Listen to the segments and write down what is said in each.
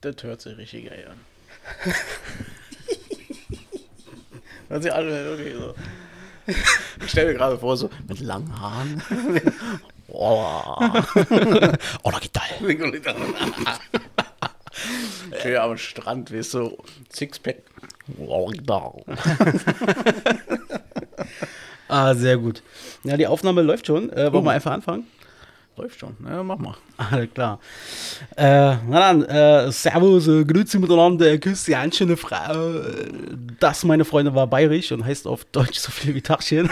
Das hört sich richtig geil an. hört sich alle wirklich so. Ich stelle mir gerade vor, so mit langen Haaren. Oh, oh da geht geil. Schön am Strand, weißt du, Sixpack. Oh, da. Ah, sehr gut. Ja, die Aufnahme läuft schon. Äh, wollen wir einfach anfangen? Läuft schon. Ja, mach mal. Alles klar. Äh, na dann, äh, Servus, äh, Grüezi miteinander, äh, Küssi, eine schöne Frau. Äh, Das, meine Freunde, war bayerisch und heißt auf Deutsch so viel wie Tachchen.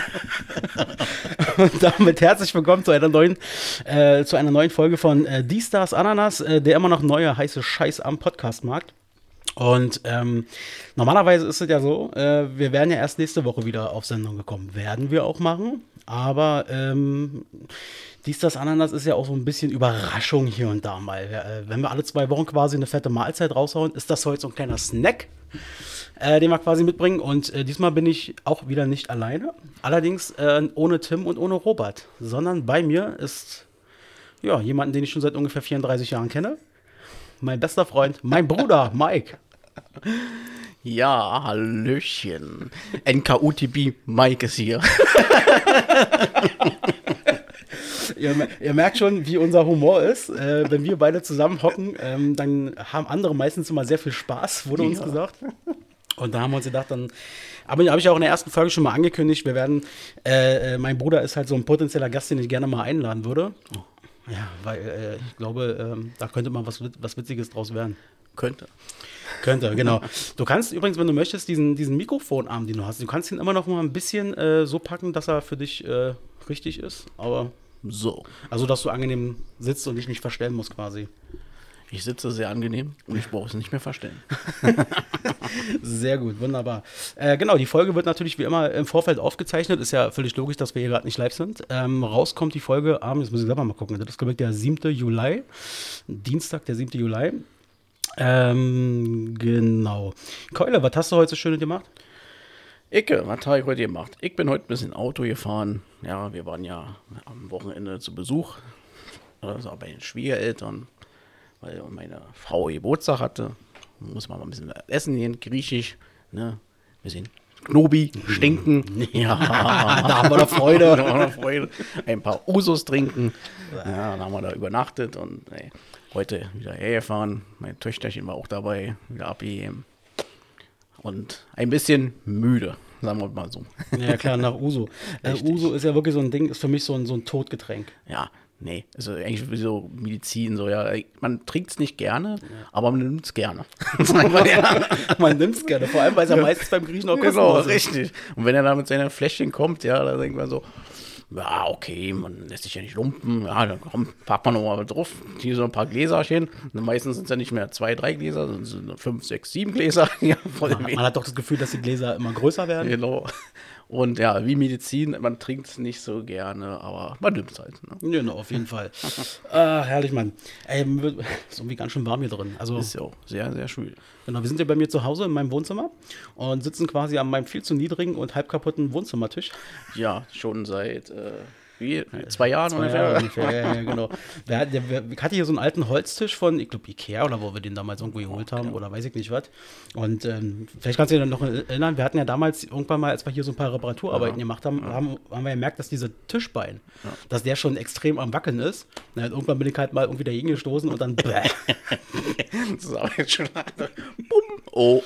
und damit herzlich willkommen zu einer neuen, äh, zu einer neuen Folge von äh, Die Stars Ananas, äh, der immer noch neue heiße Scheiß am Podcastmarkt. Und ähm, normalerweise ist es ja so, äh, wir werden ja erst nächste Woche wieder auf Sendung gekommen. Werden wir auch machen. Aber ähm, dies, das, Ananas ist ja auch so ein bisschen Überraschung hier und da mal. Äh, wenn wir alle zwei Wochen quasi eine fette Mahlzeit raushauen, ist das heute so ein kleiner Snack, äh, den wir quasi mitbringen. Und äh, diesmal bin ich auch wieder nicht alleine. Allerdings äh, ohne Tim und ohne Robert, sondern bei mir ist ja jemanden, den ich schon seit ungefähr 34 Jahren kenne. Mein bester Freund, mein Bruder Mike. Ja, Hallöchen. NKUTB Mike ist hier. Ihr, ihr merkt schon, wie unser Humor ist. Äh, wenn wir beide zusammen hocken, ähm, dann haben andere meistens immer sehr viel Spaß, wurde uns Ja. gesagt. Und da haben wir uns gedacht, dann aber habe ich auch in der ersten Folge schon mal angekündigt, wir werden, äh, äh, mein Bruder ist halt so ein potenzieller Gast, den ich gerne mal einladen würde. Ja, weil äh, ich glaube, ähm, da könnte mal was, was Witziges draus werden. Könnte. Könnte, genau. Du kannst übrigens, wenn du möchtest, diesen, diesen Mikrofonarm, den du hast, du kannst ihn immer noch mal ein bisschen äh, so packen, dass er für dich äh, richtig ist. Aber So. also, dass du angenehm sitzt und dich nicht verstellen musst quasi. Ich sitze sehr angenehm und ich brauche es nicht mehr verstellen. Sehr gut, wunderbar. Äh, genau, die Folge wird natürlich wie immer im Vorfeld aufgezeichnet. Ist ja völlig logisch, dass wir hier gerade nicht live sind. Ähm, rauskommt die Folge am, jetzt muss ich selber mal gucken, das ist glaube ich der 7. Juli. Dienstag, der 7. Juli. Ähm, genau. Keule, was hast du heute so Schönes gemacht? Icke, was habe ich heute gemacht? Ich bin heute ein bisschen Auto gefahren. Ja, wir waren ja am Wochenende zu Besuch. Also bei den Schwiegereltern, weil meine Frau Geburtstag hatte. Muss man mal ein bisschen essen gehen, griechisch. Ne? Ein bisschen Knobi, stinken. Ja, Da haben wir doch Freude. da haben wir Freude. Ein paar Usos trinken. Ja, dann haben wir da übernachtet und ey, heute wieder hergefahren. Mein Töchterchen war auch dabei, wieder abgegeben. Und ein bisschen müde, sagen wir mal so. Ja, klar, nach Uso. Äh. Uso ist ja wirklich so ein Ding, ist für mich so ein, so ein Todgetränk. Ja, nee, also eigentlich wie so Medizin, so ja, man trinkt es nicht gerne, aber man nimmt es gerne. Man nimmt es gerne, vor allem, weil es ja meistens beim Griechen auch Genau, kostenlos ist. richtig. Und wenn er da mit seinen Fläschchen kommt, ja, da denkt man so, ja, okay, man lässt sich ja nicht lumpen, ja, dann komm, packt man nochmal drauf, hier so ein paar Gläserchen. Und meistens sind es ja nicht mehr zwei, drei Gläser, sondern fünf, sechs, sieben Gläser. Ja, voll Man, man hat doch das Gefühl, dass die Gläser immer größer werden. Genau. Und ja, wie Medizin, man trinkt es nicht so gerne, aber man nimmt es halt. Ne? Genau, auf jeden Fall. ah, herrlich, Mann. Ey, ist irgendwie ganz schön warm hier drin. Also, Ist ja auch sehr, sehr schön. genau, wir sind ja bei mir zu Hause in meinem Wohnzimmer und sitzen quasi an meinem viel zu niedrigen und halb kaputten Wohnzimmertisch. Ja, schon seit äh, wie, zwei Jahren Zwei ungefähr. Jahre ungefähr, ja, ja, genau. Der, der, der, hatte hier so einen alten Holztisch von, ich glaube, Ikea oder wo wir den damals irgendwo geholt haben oder weiß ich nicht was. Und ähm, vielleicht kannst du dich noch erinnern, wir hatten ja damals irgendwann mal, als wir hier so ein paar Reparaturarbeiten gemacht haben, haben, haben wir gemerkt, dass dieser Tischbein, dass der schon extrem am Wackeln ist. Und irgendwann bin ich halt mal irgendwie dagegen gestoßen und dann, bäh, Das ist aber jetzt schon. Bumm. Oh.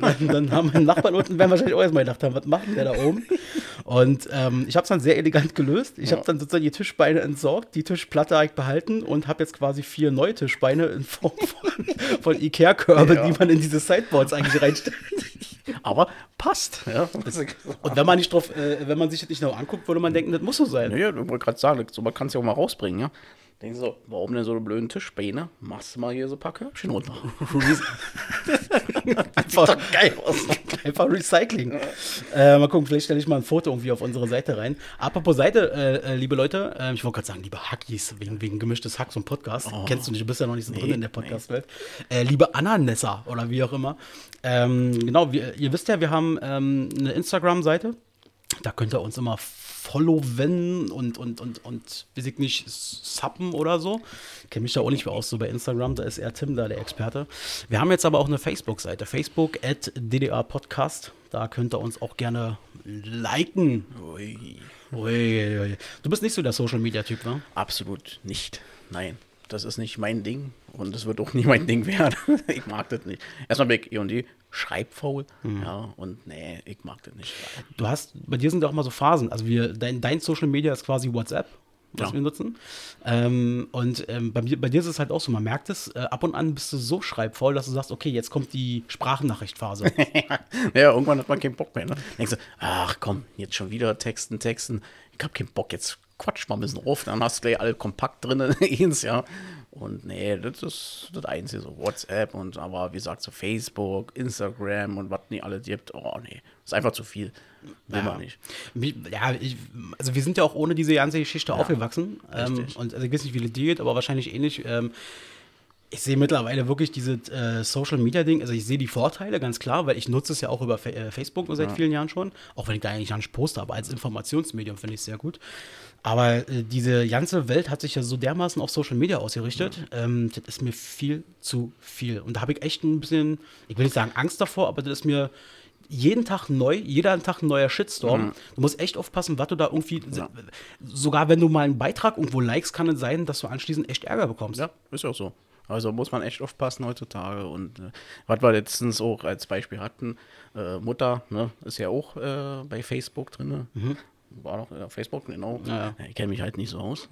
dann, dann haben meine Nachbarn unten werden wahrscheinlich auch erstmal gedacht haben, was macht der da oben? Und ähm, ich habe es dann sehr elegant gelöst. Ich habe dann sozusagen die Tischbeine entsorgt, die Tischplatte habe ich behalten und habe jetzt quasi vier neue Tischbeine in Form von, von Ikea-Körbe, Ja. die man in diese Sideboards eigentlich reinstellt. Aber passt. Ja. Und wenn man nicht drauf, äh, wenn man sich das nicht noch anguckt, würde man denken, das muss so sein. Naja, ich wollte gerade sagen, so, man kann es ja auch mal rausbringen, ja. Denken so, warum denn so eine blöden Tischbeine? Machst du mal hier so ein paar Körbchen runter. Einfach geil aus. Einfach Recycling. Äh, mal gucken, vielleicht stelle ich mal ein Foto irgendwie auf unsere Seite rein. Apropos Seite, äh, äh, liebe Leute, äh, ich wollte gerade sagen, liebe Hackies, wegen, wegen gemischtes Hack, so ein Podcast. Kennst du nicht, du bist ja noch nicht so drin Oh. Nee, in der Podcast-Welt. Äh, liebe Ananessa oder wie auch immer. Ähm, genau, wir, ihr wisst ja, wir haben ähm, eine Instagram-Seite. Da könnt ihr uns immer followen und, und, und, und, weiß ich nicht, suppen oder so. Kenne mich da auch nicht mehr aus, so bei Instagram, da ist eher Tim da der Experte. Wir haben jetzt aber auch eine Facebook-Seite, Facebook at DDA Podcast. Da könnt ihr uns auch gerne liken. Ui. Ui, ui. Du bist nicht so der Social-Media-Typ, ne? Absolut nicht. Nein, das ist nicht mein Ding und es wird auch nie mein Ding werden. ich mag das nicht. Erstmal ich E&D schreibfaul, ja, und nee, ich mag das nicht. Du hast, bei dir sind ja auch mal so Phasen. Also wir, dein, dein Social Media ist quasi WhatsApp, was Ja. wir nutzen. Ähm, und ähm, bei, bei dir ist es halt auch so, man merkt es, äh, ab und an bist du so schreibfaul, dass du sagst, okay, jetzt kommt die Sprachnachrichtphase. ja, irgendwann hat man keinen Bock mehr. Ne? Denkst du, ach komm, jetzt schon wieder Texten, Texten. Ich hab keinen Bock, jetzt quatsch mal ein bisschen auf, dann hast du gleich alle kompakt drin ja. Und nee, das ist das Einzige, so WhatsApp und aber wie gesagt, so Facebook, Instagram und was nicht alle gibt. Oh nee, ist einfach zu viel. Will Ja. man nicht. Ja, ich, also wir sind ja auch ohne diese ganze Geschichte aufgewachsen. Ähm, und also ich weiß nicht, wie es dir geht, aber wahrscheinlich ähnlich. Ähm, ich sehe mittlerweile wirklich dieses äh, Social Media Ding, also ich sehe die Vorteile ganz klar, weil ich nutze es ja auch über Fa äh, Facebook seit vielen Jahren schon, auch wenn ich da eigentlich gar nicht poste, aber als Informationsmedium finde ich es sehr gut. Aber äh, diese ganze Welt hat sich ja so dermaßen auf Social Media ausgerichtet, ähm, das ist mir viel zu viel. Und da habe ich echt ein bisschen, ich will nicht sagen Angst davor, aber das ist mir jeden Tag neu, jeder Tag ein neuer Shitstorm. Du musst echt aufpassen, was du da irgendwie, Ja. sogar wenn du mal einen Beitrag irgendwo likest, kann es sein, dass du anschließend echt Ärger bekommst. Ja, ist auch so. Also muss man echt aufpassen heutzutage. Und äh, was wir letztens auch als Beispiel hatten, äh, Mutter ne, ist ja auch äh, bei Facebook drin. War noch auf Facebook, genau. Mhm. Ja, ja. ich kenne mich halt nicht so aus.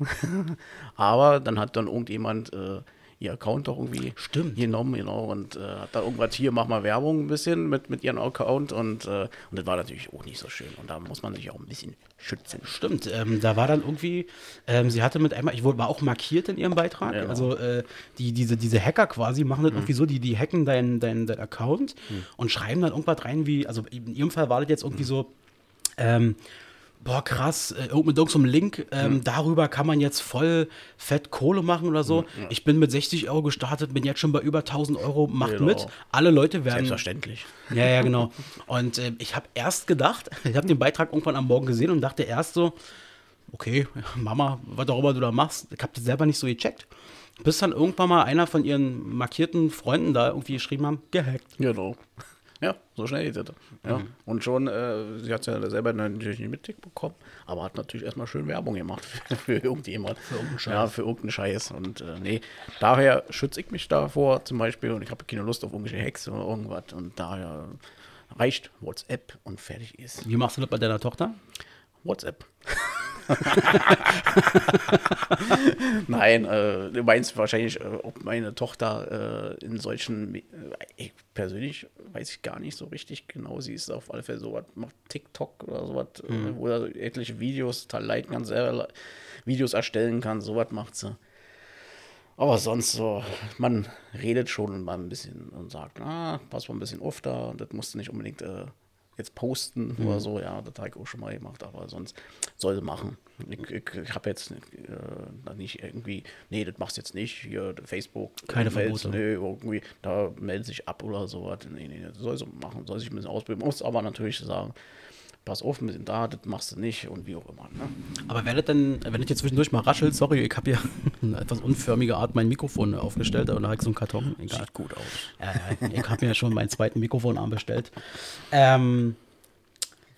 Aber dann hat dann irgendjemand äh, ihr Account doch irgendwie Stimmt. genommen, genau, und äh, hat da irgendwas hier, mach mal Werbung ein bisschen mit, mit ihrem Account und, äh, und das war natürlich auch nicht so schön. Und da muss man sich auch ein bisschen schützen. Stimmt, ähm, da war dann irgendwie, ähm, sie hatte mit einmal, ich wurde, war auch markiert in ihrem Beitrag, Genau. also äh, die, diese, diese Hacker quasi machen das irgendwie so, die, die hacken deinen dein, dein Account und schreiben dann irgendwas rein wie, also in ihrem Fall war das jetzt irgendwie so, ähm, boah, krass, äh, mit irgendeinem Link, ähm, darüber kann man jetzt voll fett Kohle machen oder so. Ich bin mit 60 Euro gestartet, bin jetzt schon bei über 1000 Euro, macht Genau. mit. Alle Leute werden, Selbstverständlich. ja, ja, genau. Und äh, ich habe erst gedacht, ich habe den Beitrag irgendwann am Morgen gesehen und dachte erst so, okay, Mama, was auch immer du da machst, ich habe das selber nicht so gecheckt. Bis dann irgendwann mal einer von ihren markierten Freunden da irgendwie geschrieben haben, gehackt. Genau. Ja, so schnell geht das. Ja. Und schon, äh, sie hat es ja selber natürlich nicht mitbekommen, aber hat natürlich erstmal schön Werbung gemacht für, für irgendjemand. Für irgendeinen Scheiß. Ja, für irgendeinen Scheiß. Und äh, nee, daher schütze ich mich davor zum Beispiel und ich habe keine Lust auf irgendwelche Hacks oder irgendwas. Und daher reicht WhatsApp und fertig ist. Wie machst du das bei deiner Tochter? WhatsApp. Nein, äh, du meinst wahrscheinlich, äh, ob meine Tochter äh, in solchen, äh, ich persönlich weiß ich gar nicht so richtig genau, sie ist auf alle Fälle sowas, macht TikTok oder sowas, äh, wo er etliche Videos teil leiten kann, selber Videos erstellen kann, sowas macht sie. Aber sonst so, man redet schon mal ein bisschen und sagt, ah, pass mal ein bisschen auf da, das musst du nicht unbedingt äh, jetzt posten oder so, ja, das habe ich auch schon mal gemacht, aber sonst soll sie machen. Ich, ich, ich habe jetzt äh, nicht irgendwie, nee, das machst du jetzt nicht, hier Facebook. Keine Verbote. Nee, irgendwie, da meldet sich ab oder so. Nee, nee, soll sie machen, soll sich ein bisschen ausbilden, muss aber natürlich sagen, pass auf, ein bisschen da, das machst du nicht und wie auch immer. Ne? Aber wäre das denn, wenn ich jetzt zwischendurch mal raschelt, sorry, ich habe hier eine etwas unförmige Art mein Mikrofon aufgestellt und da habe ich so einen Karton. Egal. Sieht gut aus. Ja, ja, ich habe mir ja schon meinen zweiten Mikrofonarm bestellt. Ähm,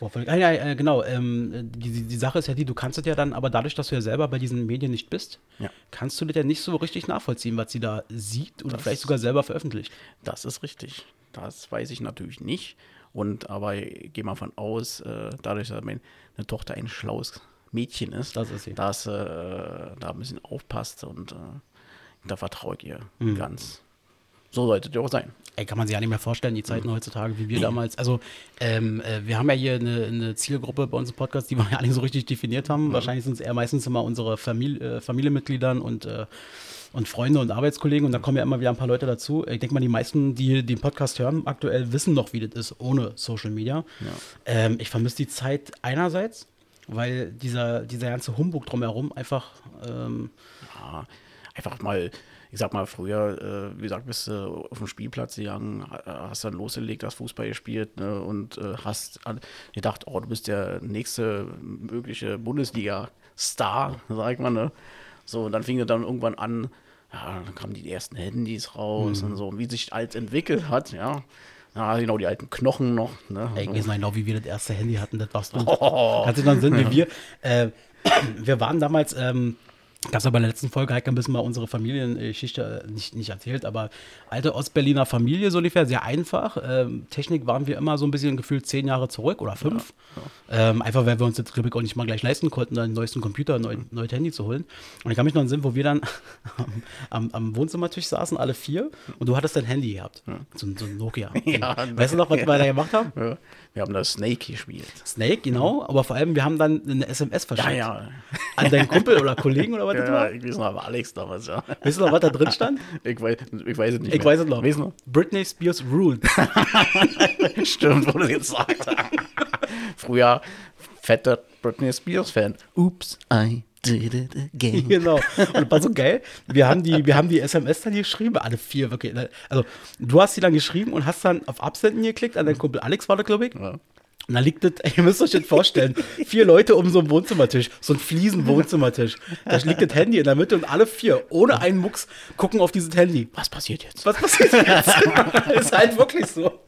wo wollte ich- ah, ja, äh, genau. Ähm, die, die Sache ist ja die, du kannst es ja dann, aber dadurch, dass du ja selber bei diesen Medien nicht bist, Ja. kannst du das ja nicht so richtig nachvollziehen, was sie da sieht oder vielleicht sogar selber veröffentlicht. Das ist richtig. Das weiß ich natürlich nicht. Und aber ich gehe mal von aus, äh, dadurch, dass meine Tochter ein schlaues Mädchen ist, Das ist dass äh, da ein bisschen aufpasst und äh, da vertraue ich ihr Mhm. ganz. So sollte es auch sein. Ey, kann man sich ja nicht mehr vorstellen, die Zeiten heutzutage, wie wir damals. Also, ähm, äh, wir haben ja hier eine, eine Zielgruppe bei uns im Podcast, die wir ja nicht so richtig definiert haben. Wahrscheinlich sind es eher meistens immer unsere Familie, äh, Familienmitgliedern und, äh, und Freunde und Arbeitskollegen. Und da kommen ja immer wieder ein paar Leute dazu. Ich denke mal, die meisten, die den Podcast hören, aktuell wissen noch, wie das ist ohne Social Media. Ähm, ich vermisse die Zeit einerseits, weil dieser, dieser ganze Humbug drumherum einfach. Ähm, Ja, einfach mal ich sag mal, früher, äh, wie gesagt, bist du auf dem Spielplatz gegangen, ha- hast dann losgelegt, hast Fußball gespielt ne, und äh, hast gedacht, oh, du bist der nächste mögliche Bundesliga-Star, sag ich mal, ne? So, und dann fing es dann irgendwann an, ja, dann kamen die ersten Handys raus und so, und wie sich alles entwickelt hat, ja. Ja, genau, die alten Knochen noch. Ne? Ey, ich noch genau, wie wir das erste Handy hatten, das war's drin. Oh. Kannst du noch Sinn, wie wir, äh, wir waren damals, ähm, das aber in der letzten Folge halt ein bisschen mal unsere Familiengeschichte äh, nicht, nicht erzählt, aber alte Ostberliner Familie so ungefähr, sehr einfach. Ähm, Technik waren wir immer so ein bisschen gefühlt zehn Jahre zurück oder fünf. Ähm, einfach weil wir uns glaube ich, auch nicht mal gleich leisten konnten, einen neuesten Computer, ein neu, neues Handy zu holen. Und ich kann mich noch erinnern, wo wir dann am, am, am Wohnzimmertisch saßen, alle vier, und du hattest dein Handy gehabt. So, ein- so ein Nokia. Ja, weißt du noch, was wir da gemacht haben? Ja, wir haben da Snake gespielt. Snake, genau, aber vor allem, wir haben dann eine SMS Ja, verschickt. ja. An deinen Kumpel oder Kollegen oder was Ja, das ja, war? ich weiß noch, aber Alex damals, ja. Weißt du noch, was da drin stand? Ich weiß, ich weiß es nicht Ich mehr. weiß es noch. Weißt du Britney Spears ruled. noch? Stimmt, wo du jetzt sagst. Früher fetter Britney Spears-Fan. Oops, I. genau. Und war so geil. Wir haben die, wir haben die SMS dann geschrieben, alle vier, wirklich. Also, du hast sie dann geschrieben und hast dann auf Absenden geklickt, an deinen Kumpel Alex war da, glaube ich. Ja. Und da liegt das, ihr müsst euch das vorstellen, vier Leute um so einen Wohnzimmertisch, so einen Fliesen-Wohnzimmertisch. Da liegt das Handy in der Mitte und alle vier, ohne einen Mucks, gucken auf dieses Handy. Was passiert jetzt? Was passiert jetzt? ist halt wirklich so.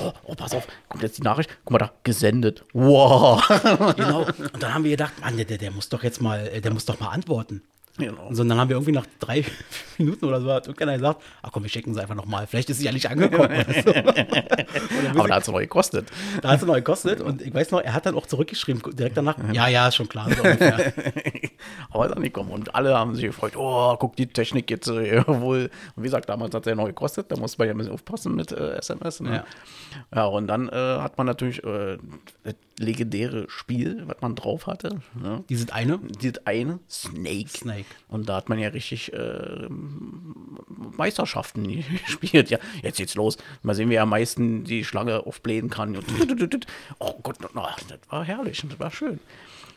Oh, oh, pass auf, kommt jetzt die Nachricht. Guck mal da, gesendet. Wow. Genau. Und dann haben wir gedacht, Mann, der, der, muss doch jetzt mal, äh, der muss doch mal antworten. Genau. Und dann haben wir irgendwie nach drei Minuten oder so, hat irgendeiner gesagt, ach komm, wir checken sie einfach nochmal. Vielleicht ist sie ja nicht angekommen. So. Aber da hat es noch gekostet. Da hat es noch gekostet und ich weiß noch, er hat dann auch zurückgeschrieben, direkt danach, ja, ja, ist schon klar. So. Aber ist er nicht gekommen. Und alle haben sich gefreut, oh, guck, die Technik jetzt äh, wohl. Und wie gesagt, damals hat es ja noch gekostet, da musste man ja ein bisschen aufpassen mit äh, SMS. Ne? Ja. Ja. und dann äh, hat man natürlich äh, legendäre Spiel, was man drauf hatte. Ne? Dieses eine, Dieses eine, Snake. Snake. Und da hat man ja richtig äh, Meisterschaften gespielt. Ja, jetzt geht's los. Mal sehen, wer am meisten die Schlange aufblähen kann. Und oh Gott, das war herrlich, das war schön.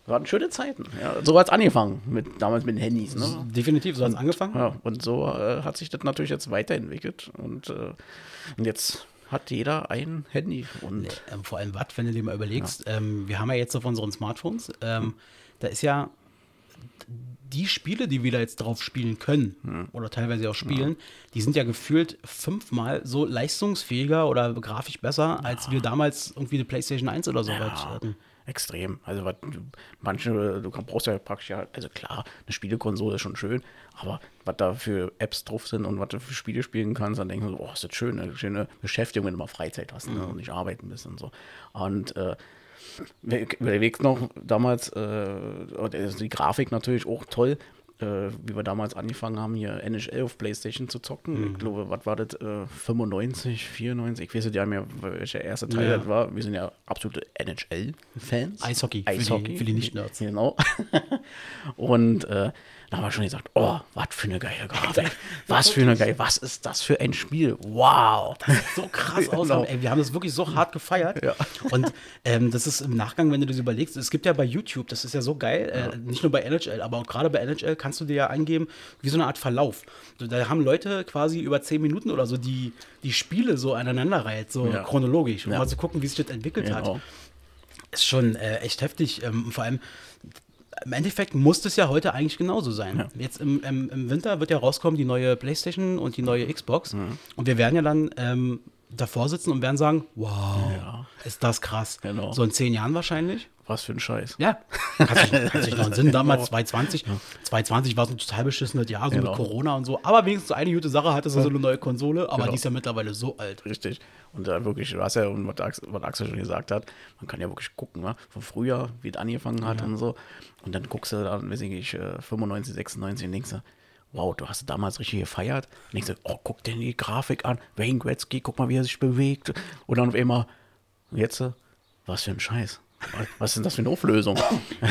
Das waren schöne Zeiten. Ja, so hat's angefangen, mit, damals mit den Handys. Ne? definitiv, so hat es angefangen. Ja, und so äh, hat sich das natürlich jetzt weiterentwickelt. Und, äh, und jetzt hat jeder ein Handy. Und Ähm, vor allem was, wenn du dir mal überlegst, ähm, wir haben ja jetzt auf unseren Smartphones, ähm, da ist ja die Spiele, die wir da jetzt drauf spielen können oder teilweise auch spielen, die sind ja gefühlt fünfmal so leistungsfähiger oder grafisch besser, als wir damals irgendwie eine PlayStation 1 oder so weit hatten. Extrem. Also was, manche, du brauchst ja praktisch ja, also klar, eine Spielekonsole ist schon schön, aber was da für Apps drauf sind und was du für Spiele spielen kannst, dann denkst du, so, oh, ist das schön, eine schöne Beschäftigung, wenn du mal Freizeit hast ne, und nicht arbeiten bist und so. Und äh, überlegst noch damals, äh, also die Grafik natürlich auch toll, äh, wie wir damals angefangen haben, hier NHL auf Playstation zu zocken. Ich glaube, was war das? Äh, 95, 94, ich weiß ja nicht mehr, welcher erste Teil Ja. das war. Wir sind ja absolute NHL-Fans. Eishockey, für die- Eishockey. für die Nicht-Nerds. Genau. Und äh, da haben wir schon gesagt, oh, was für eine geile Grafik. Was für eine geile, was ist das für ein Spiel? Wow. so krass aus. Genau. Ey, wir haben das wirklich so hart gefeiert. Ja. Und ähm, das ist im Nachgang, wenn du das überlegst, es gibt ja bei YouTube, das ist ja so geil, äh, nicht nur bei NHL, aber auch gerade bei NHL kannst du dir ja eingeben, wie so eine Art Verlauf. Da haben Leute quasi über zehn Minuten oder so die, die Spiele so aneinanderreiht, so Ja. chronologisch, um mal zu gucken, wie sich das entwickelt hat. Genau. Ist schon äh, echt heftig. Ähm, vor allem, im Endeffekt muss es ja heute eigentlich genauso sein. Jetzt im, im, im Winter wird ja rauskommen die neue PlayStation und die neue Xbox. Mhm. Und wir werden ja dann ähm, davor sitzen und werden sagen, wow, Ja. ist das krass. Genau. So in zehn Jahren wahrscheinlich. Was für ein Scheiß. Ja, hat sich, hat sich noch einen Sinn. Damals 2020, 2020 war es ein total beschissenes Jahr, so Genau. mit Corona und so. Aber wenigstens eine gute Sache hatte so eine neue Konsole, aber Genau. die ist ja mittlerweile so alt. Richtig. Und da wirklich, du hast ja, und was Axel, was Axel schon gesagt hat, man kann ja wirklich gucken, wa? von früher, wie es angefangen hat und so. Und dann guckst du dann, weiß ich nicht, äh, 95, 96 und denkst du, wow, du hast damals richtig gefeiert. Und denkst du, oh, guck dir die Grafik an, Wayne Gretzky, guck mal, wie er sich bewegt. Und dann auf einmal, jetzt, äh, was für ein Scheiß. Was ist denn das für eine Auflösung?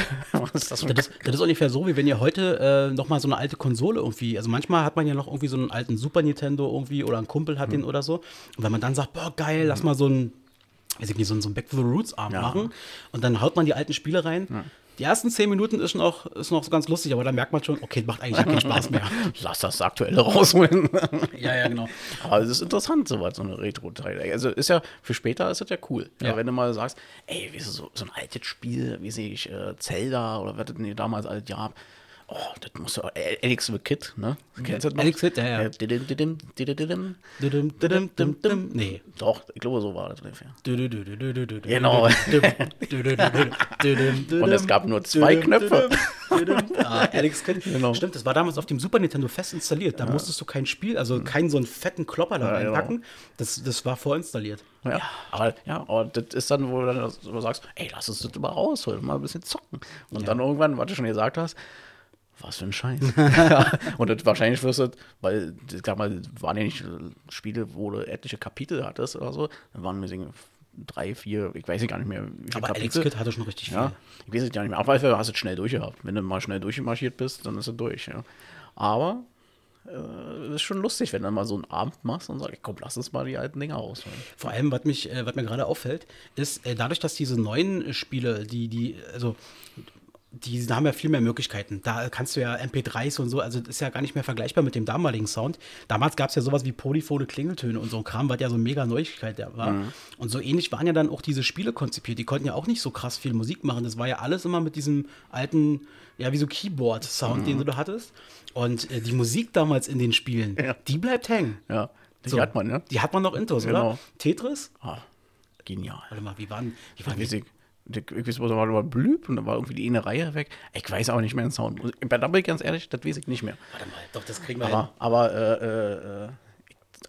ist das für Das ist, das ist ungefähr so, wie wenn ihr heute äh, noch mal so eine alte Konsole irgendwie, also manchmal hat man ja noch irgendwie so einen alten Super Nintendo irgendwie oder ein Kumpel hat den oder so. Und wenn man dann sagt, boah, geil, lass mal so ein, weiß ich nicht, so ein, so ein Back to the Roots Arm Ja. machen und dann haut man die alten Spiele rein. Die ersten zehn Minuten ist noch, ist noch so ganz lustig, aber dann merkt man schon, okay, macht eigentlich keinen Spaß mehr. Lass das Aktuelle rausholen. ja, ja, genau. Aber es ist interessant, sowas, so eine Retro-Teil. Also ist ja, für später ist das ja cool. Ja. Ja. wenn du mal sagst, ey, wie ist so, so ein altes Spiel, wie sehe ich, äh, Zelda oder was das denn damals alles gab. Oh, das muss ja, äh, Alex the Kid, ne? Kennst du das noch? Alex Kid, ja, ja. Nee. Doch, ich glaube, so war das ungefähr. Genau. Und es gab nur zwei Knöpfe. Ah, Alex Kidd. Genau. Stimmt, das war damals auf dem Super Nintendo fest installiert. Da musstest du kein Spiel, also keinen so einen fetten Klopper da Ja, genau. reinpacken. Das, das war vorinstalliert. Ja, aber ja, aber das ist dann, wo du dann sagst, ey, lass uns das mal rausholen, mal ein bisschen zocken. Und dann irgendwann, was du schon gesagt hast, was für ein Scheiß. und das wahrscheinlich wirst du, weil, ich sag mal, waren ja nicht Spiele, wo du etliche Kapitel hattest oder so, dann waren wir singen drei, vier, ich weiß gar nicht mehr, Aber Alex Kapitel. Kidd hatte schon richtig viel. Ja, ich weiß es ja nicht mehr. Auf jeden Fall hast du es schnell durchgehabt. Wenn du mal schnell durchmarschiert bist, dann ist es durch. Ja. Aber äh, ist schon lustig, wenn du mal so einen Abend machst und sagst, komm, lass uns mal die alten Dinger rausholen. Vor allem, was mich, äh, was mir gerade auffällt, ist äh, dadurch, dass diese neuen Spiele, die, die, also die haben ja viel mehr Möglichkeiten. Da kannst du ja MP3s und so, also das ist ja gar nicht mehr vergleichbar mit dem damaligen Sound. Damals gab es ja sowas wie polyphone Klingeltöne und so ein Kram, was ja so mega Neuigkeit war. Und so ähnlich waren ja dann auch diese Spiele konzipiert. Die konnten ja auch nicht so krass viel Musik machen. Das war ja alles immer mit diesem alten, ja, wie so Keyboard-Sound, den du da hattest. Und äh, die Musik damals in den Spielen, Ja. die bleibt hängen. Ja, die So. hat man, ne? Die hat man noch intus, Genau. oder? Tetris? Ah, genial. Warte mal, wie waren, wie waren die? Ich weiß, was war mal blüb und da war irgendwie die eine Reihe weg. Ich weiß auch nicht mehr den Sound. Bei Double, ganz ehrlich, das weiß ich nicht mehr. Warte mal, doch, das kriegen wir Aber, aber, äh, äh,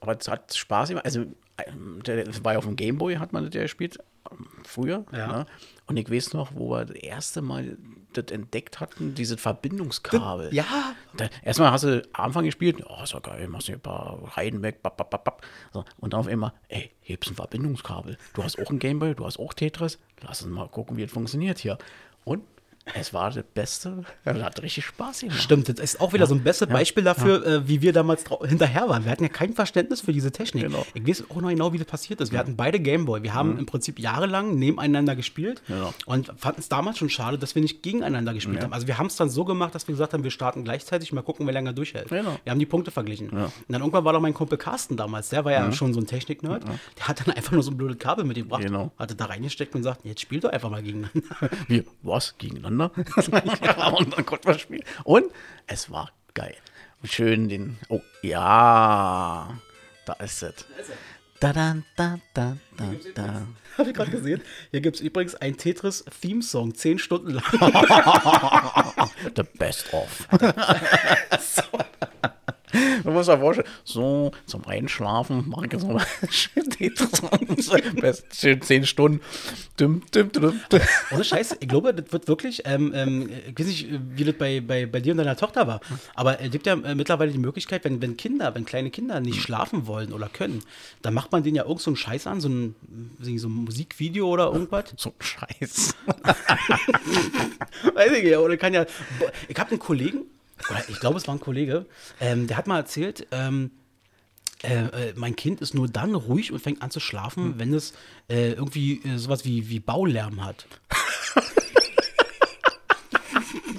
aber es hat Spaß gemacht. Also, ähm, der, das war ja auf dem Gameboy, hat man das ja gespielt, ähm, früher. Ja. Ne? Und ich weiß noch, wo wir das erste Mal das entdeckt hatten, dieses Verbindungskabel. Ja, Da, erstmal hast du am Anfang gespielt, oh, ist ja geil, machst du ein paar Reihen weg, bap, bap, bap, bap. So, und dann auf einmal, ey, hier gibt's ein Verbindungskabel. Du hast auch ein Gameboy, du hast auch Tetris, lass uns mal gucken, wie es funktioniert hier. Und es war das Beste, das hat richtig Spaß gemacht. Stimmt, das ist auch wieder so ein bestes Beispiel dafür, äh, wie wir damals hinterher waren. Wir hatten ja kein Verständnis für diese Technik. Genau. Ich weiß auch noch genau, wie das passiert ist. Wir hatten beide Gameboy. Wir haben im Prinzip jahrelang nebeneinander gespielt Genau. und fanden es damals schon schade, dass wir nicht gegeneinander gespielt haben. Also wir haben es dann so gemacht, dass wir gesagt haben, wir starten gleichzeitig, mal gucken, wer länger durchhält. Genau. Wir haben die Punkte verglichen. Und dann irgendwann war doch mein Kumpel Carsten damals, der war ja schon so ein Technik-Nerd. Der hat dann einfach nur so ein blödes Kabel mitgebracht, Genau. hatte da reingesteckt und gesagt, jetzt spielt doch einfach mal gegeneinander. Wir, was? Gegeneinander? Ja, und dann konnten wir spielen. Und es war geil. Schön den. Oh, ja. Da ist es. Da, da, da, da, da, da. Habe ich gerade gesehen. Hier gibt es übrigens ein Tetris-Theme-Song, zehn Stunden lang. The best of. Man muss sich vorstellen, so zum Einschlafen mache ich jetzt. Best schön zehn Stunden. Dum, dum, dum, dum. Ohne Scheiß, ich glaube, das wird wirklich, ähm, ähm, ich weiß nicht, wie das bei, bei, bei dir und deiner Tochter war, aber es gibt ja äh, mittlerweile die Möglichkeit, wenn, wenn Kinder, wenn kleine Kinder nicht schlafen wollen oder können, dann macht man denen ja irgend so einen Scheiß an, so ein, so ein Musikvideo oder irgendwas. So ein Scheiß. Weiß ich ja, oder kann ja. Ich habe einen Kollegen, oder ich glaube, es war ein Kollege, ähm, der hat mal erzählt, ähm, äh, äh, mein Kind ist nur dann ruhig und fängt an zu schlafen, wenn es äh, irgendwie äh, sowas wie, wie Baulärm hat.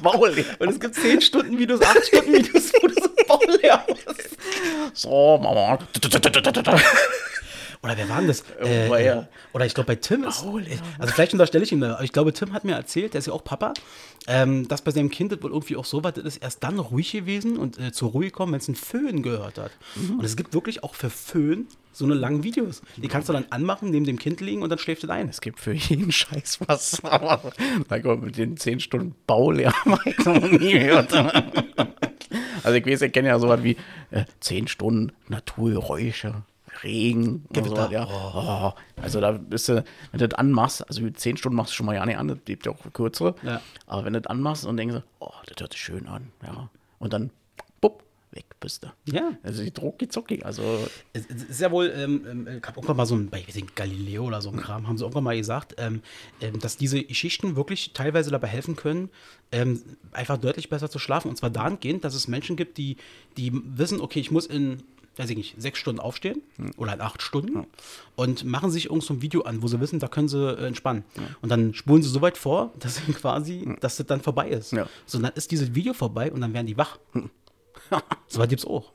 Maul. Und es gibt 10 Stunden Videos, 8 Stunden Videos, wo du so Baulärm hast. So, Mama. Oder wer war denn das? Irgendwo her. oder ich glaube, bei Tim ist. Baulärm. Also, vielleicht unterstelle ich ihn da. aber Ich glaube, Tim hat mir erzählt, der ist ja auch Papa, ähm, dass bei seinem Kind das wohl irgendwie auch so war, das ist erst dann ruhig gewesen und äh, zur Ruhe gekommen, wenn es einen Föhn gehört hat. Und es gibt wirklich auch für Föhn so eine langen Videos. Die kannst du dann anmachen, neben dem Kind liegen und dann schläft es ein. Es gibt für jeden Scheiß was. Aber sag mal, mit den 10 Stunden Baulärm habe ich noch nie gehört. Also ich weiß, ich kenne ja sowas wie äh, 10 Stunden Naturgeräusche, Regen und Gewitter. sowas, ja. Oh. Also da bist du, wenn du das anmachst, also 10 Stunden machst du schon mal ja nicht an, das gibt ja auch kürzere. Ja. Aber wenn du das anmachst und denkst, oh, das hört sich schön an, ja. Und dann, bupp, weg bist du. Ja. Also die Drucki zucki, also Es es ist ja wohl, ähm, ähm, ich habe irgendwann mal so ein, bei nicht, Galileo oder so ein Kram, haben sie irgendwann mal gesagt, ähm, ähm, dass diese Geschichten wirklich teilweise dabei helfen können, ähm, einfach deutlich besser zu schlafen. Und zwar dahingehend, dass es Menschen gibt, die, die wissen, okay, ich muss in weiß ich nicht, sechs Stunden aufstehen oder in acht Stunden und machen sich irgend so ein Video an, wo sie wissen, da können sie äh, entspannen. Und dann spulen sie so weit vor, dass sie quasi, dass das dann vorbei ist. Ja. So, dann ist dieses Video vorbei und dann werden die wach. so weit gibt's auch.